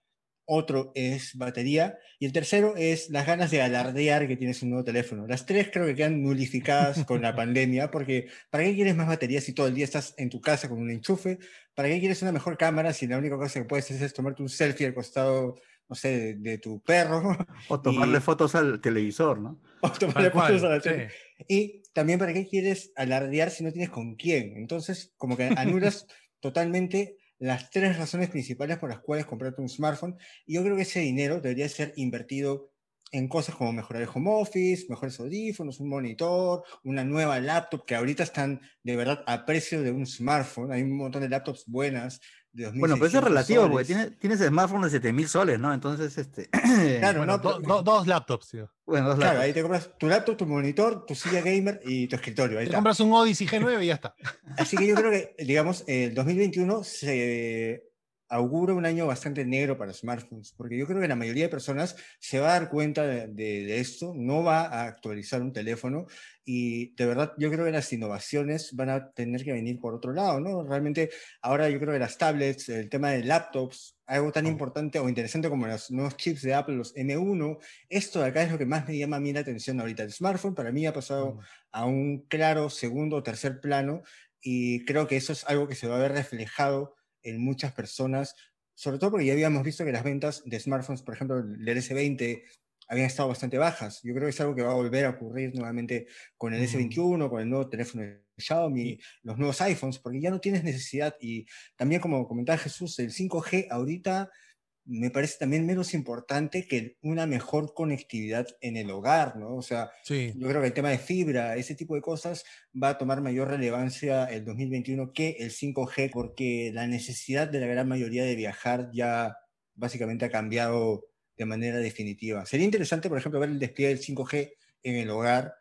otro es batería y el tercero es las ganas de alardear que tienes un nuevo teléfono. Las tres creo que quedan nulificadas con la [LAUGHS] pandemia porque ¿para qué quieres más batería si todo el día estás en tu casa con un enchufe? ¿Para qué quieres una mejor cámara si la única cosa que puedes hacer es tomarte un selfie al costado, no sé, de, de tu perro O [LAUGHS] tomarle Y- fotos al televisor, ¿no? [LAUGHS] o tomarle cual, fotos a la sí. Y también para qué quieres alardear si no tienes con quién. Entonces, como que anulas [LAUGHS] totalmente las tres razones principales por las cuales comprarte un smartphone. Y yo creo que ese dinero debería ser invertido en cosas como mejorar el home office, mejores audífonos, un monitor, una nueva laptop, que ahorita están de verdad a precio de un smartphone. Hay un montón de laptops buenas de 2.600 Bueno, pero eso es relativo, porque soles. tiene, tienes smartphone de 7000 soles, ¿no? Entonces, este. [CLEARS THROAT] Claro, Bueno, no, do- pero- do- dos laptops, tío. bueno, dos Claro, laptops. ahí te compras tu laptop, tu monitor, tu silla gamer y tu escritorio. Ahí Te está. compras un Odyssey G9 y ya está. Así que yo creo que, digamos, el 2021 se augura un año bastante negro para smartphones, porque yo creo que la mayoría de personas se va a dar cuenta de, de- de esto, no va a actualizar un teléfono y de verdad yo creo que las innovaciones van a tener que venir por otro lado, ¿no? Realmente ahora yo creo que las tablets, el tema de laptops algo tan importante o interesante como los nuevos chips de Apple, los M1. Esto de acá es lo que más me llama a mí la atención ahorita. El smartphone para mí ha pasado a un claro segundo o tercer plano y creo que eso es algo que se va a ver reflejado en muchas personas, sobre todo porque ya habíamos visto que las ventas de smartphones, por ejemplo, el S20 habían estado bastante bajas. Yo creo que es algo que va a volver a ocurrir nuevamente con el Mm. S21, con el nuevo teléfono de Xiaomi, los nuevos iPhones, porque ya no tienes necesidad. Y también, como comentaba Jesús, el 5G ahorita me parece también menos importante que una mejor conectividad en el hogar, ¿no? O sea, Sí, yo creo que el tema de fibra, ese tipo de cosas, va a tomar mayor relevancia el 2021 que el 5G, porque la necesidad de la gran mayoría de viajar ya básicamente ha cambiado de manera definitiva. Sería interesante, por ejemplo, ver el despliegue del 5G en el hogar,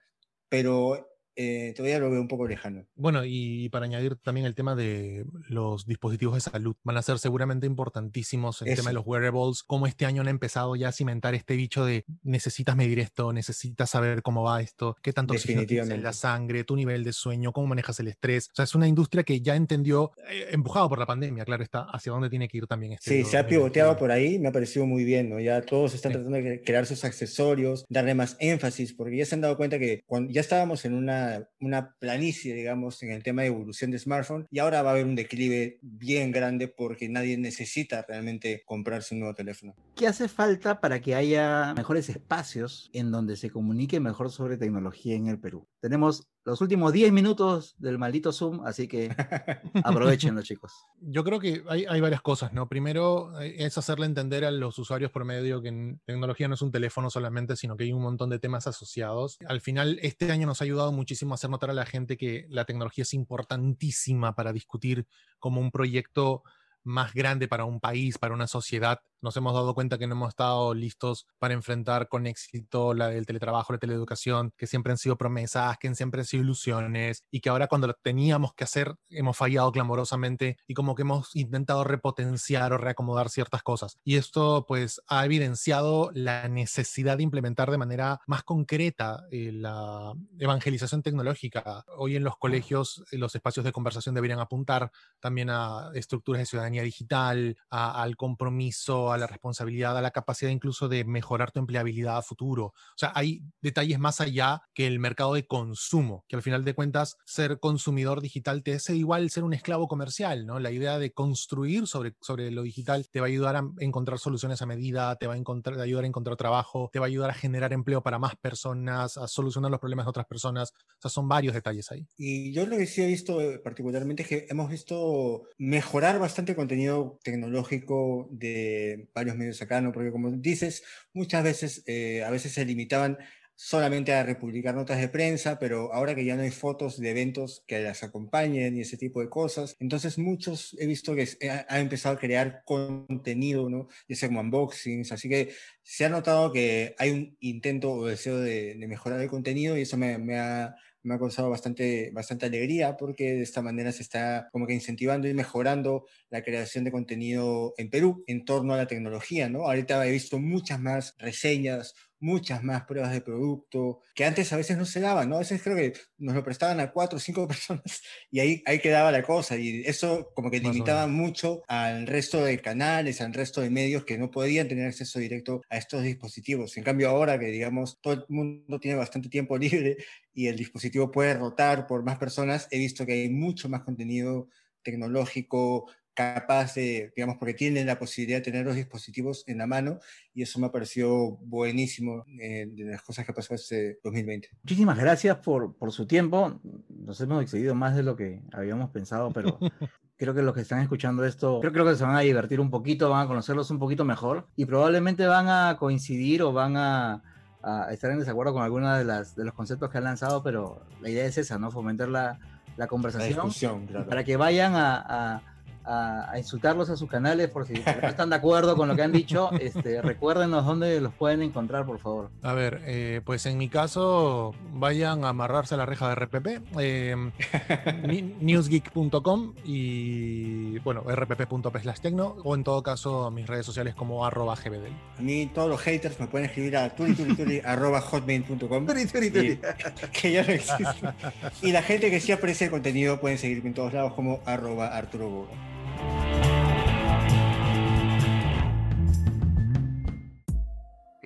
pero eh, todavía lo veo un poco lejano. Bueno, y para añadir también el tema de los dispositivos de salud, van a ser seguramente importantísimos el tema Eso. de los wearables, como este año han empezado ya a cimentar este bicho de necesitas medir esto, necesitas saber cómo va esto, qué tanto oxígeno en la sangre, tu nivel de sueño, cómo manejas el estrés. O sea, es una industria que ya entendió, eh, empujado por la pandemia, claro está, hacia dónde tiene que ir también este. Sí, se ha 2021. pivoteado por ahí, me ha parecido muy bien, ¿no? Ya todos están Sí. tratando de cre- crear sus accesorios, darle más énfasis, porque ya se han dado cuenta que cuando ya estábamos en una, una planicie, digamos, en el tema de evolución de smartphone, y ahora va a haber un declive bien grande porque nadie necesita realmente comprarse un nuevo teléfono. ¿Qué hace falta para que haya mejores espacios en donde se comunique mejor sobre tecnología en el Perú? Tenemos los últimos 10 minutos del maldito Zoom, así que [LAUGHS] aprovechenlo, chicos. Yo creo que hay, hay varias cosas, ¿no? Primero eh, es hacerle entender a los usuarios promedio que en tecnología no es un teléfono solamente, sino que hay un montón de temas asociados. Al final, este año nos ha ayudado muchísimo a hacer notar a la gente que la tecnología es importantísima para discutir como un proyecto más grande para un país, para una sociedad. Nos hemos dado cuenta que no hemos estado listos para enfrentar con éxito la del teletrabajo, la teleeducación, que siempre han sido promesas, que siempre han sido ilusiones y que ahora cuando lo teníamos que hacer hemos fallado clamorosamente y como que hemos intentado repotenciar o reacomodar ciertas cosas. Y esto pues ha evidenciado la necesidad de implementar de manera más concreta eh, la evangelización tecnológica. Hoy en los colegios eh, los espacios de conversación deberían apuntar también a estructuras de ciudadanía digital, a- al compromiso, a la responsabilidad, a la capacidad incluso de mejorar tu empleabilidad a futuro. O sea, hay detalles más allá que el mercado de consumo, que al final de cuentas ser consumidor digital te hace igual ser un esclavo comercial, ¿no? La idea de construir sobre, sobre lo digital te va a ayudar a encontrar soluciones a medida, te va a encontrar, a ayudar a encontrar trabajo, te va a ayudar a generar empleo para más personas, a solucionar los problemas de otras personas. O sea, son varios detalles ahí. Y yo lo que sí he visto eh, particularmente es que hemos visto mejorar bastante contenido tecnológico de varios medios acá, ¿no? Porque como dices, muchas veces, eh, a veces se limitaban solamente a republicar notas de prensa, pero ahora que ya no hay fotos de eventos que las acompañen y ese tipo de cosas, entonces muchos he visto que se ha, ha empezado a crear contenido, ¿no? Ya sea como unboxings, así que se ha notado que hay un intento o deseo de, de mejorar el contenido y eso me, me ha me ha causado bastante, bastante alegría porque de esta manera se está como que incentivando y mejorando la creación de contenido en Perú en torno a la tecnología, ¿no? Ahorita he visto muchas más reseñas, muchas más pruebas de producto, que antes a veces no se daban, ¿no? A veces creo que nos lo prestaban a cuatro o cinco [LAUGHS] personas y ahí, ahí quedaba la cosa y eso como que limitaba mucho al resto de canales, al resto de medios que no podían tener acceso directo a estos dispositivos. En cambio ahora que digamos todo el mundo tiene bastante tiempo [LAUGHS] libre y el dispositivo puede rotar por más personas, he visto que hay mucho más contenido tecnológico capaz de, digamos, porque tienen la posibilidad de tener los dispositivos en la mano y eso me ha parecido buenísimo eh, de las cosas que pasó este 2020. Muchísimas gracias por, por su tiempo. Nos hemos excedido más de lo que habíamos pensado, pero [LAUGHS] creo que los que están escuchando esto, creo, creo que se van a divertir un poquito, van a conocerlos un poquito mejor y probablemente van a coincidir o van a, a estar en desacuerdo con algunos de, las, de los conceptos que han lanzado, pero la idea es esa, ¿no? Fomentar la, la La conversación discusión, claro. para que vayan a, a, a, a insultarlos a sus canales por si no están de acuerdo con lo que han dicho. [LAUGHS] Este, recuérdenos dónde los pueden encontrar, por favor. A ver, eh, pues en mi caso, vayan a amarrarse a la reja de RPP, eh, [LAUGHS] ni- newsgeek.com y, bueno, rpp.peslastecno o en todo caso a mis redes sociales como arroba gbdel. A mí todos los haters me pueden escribir a turiturituri.hotmail.com [LAUGHS] que ya no existe. Y la gente que sí aprecia el contenido pueden seguirme en todos lados como arroba Arturo.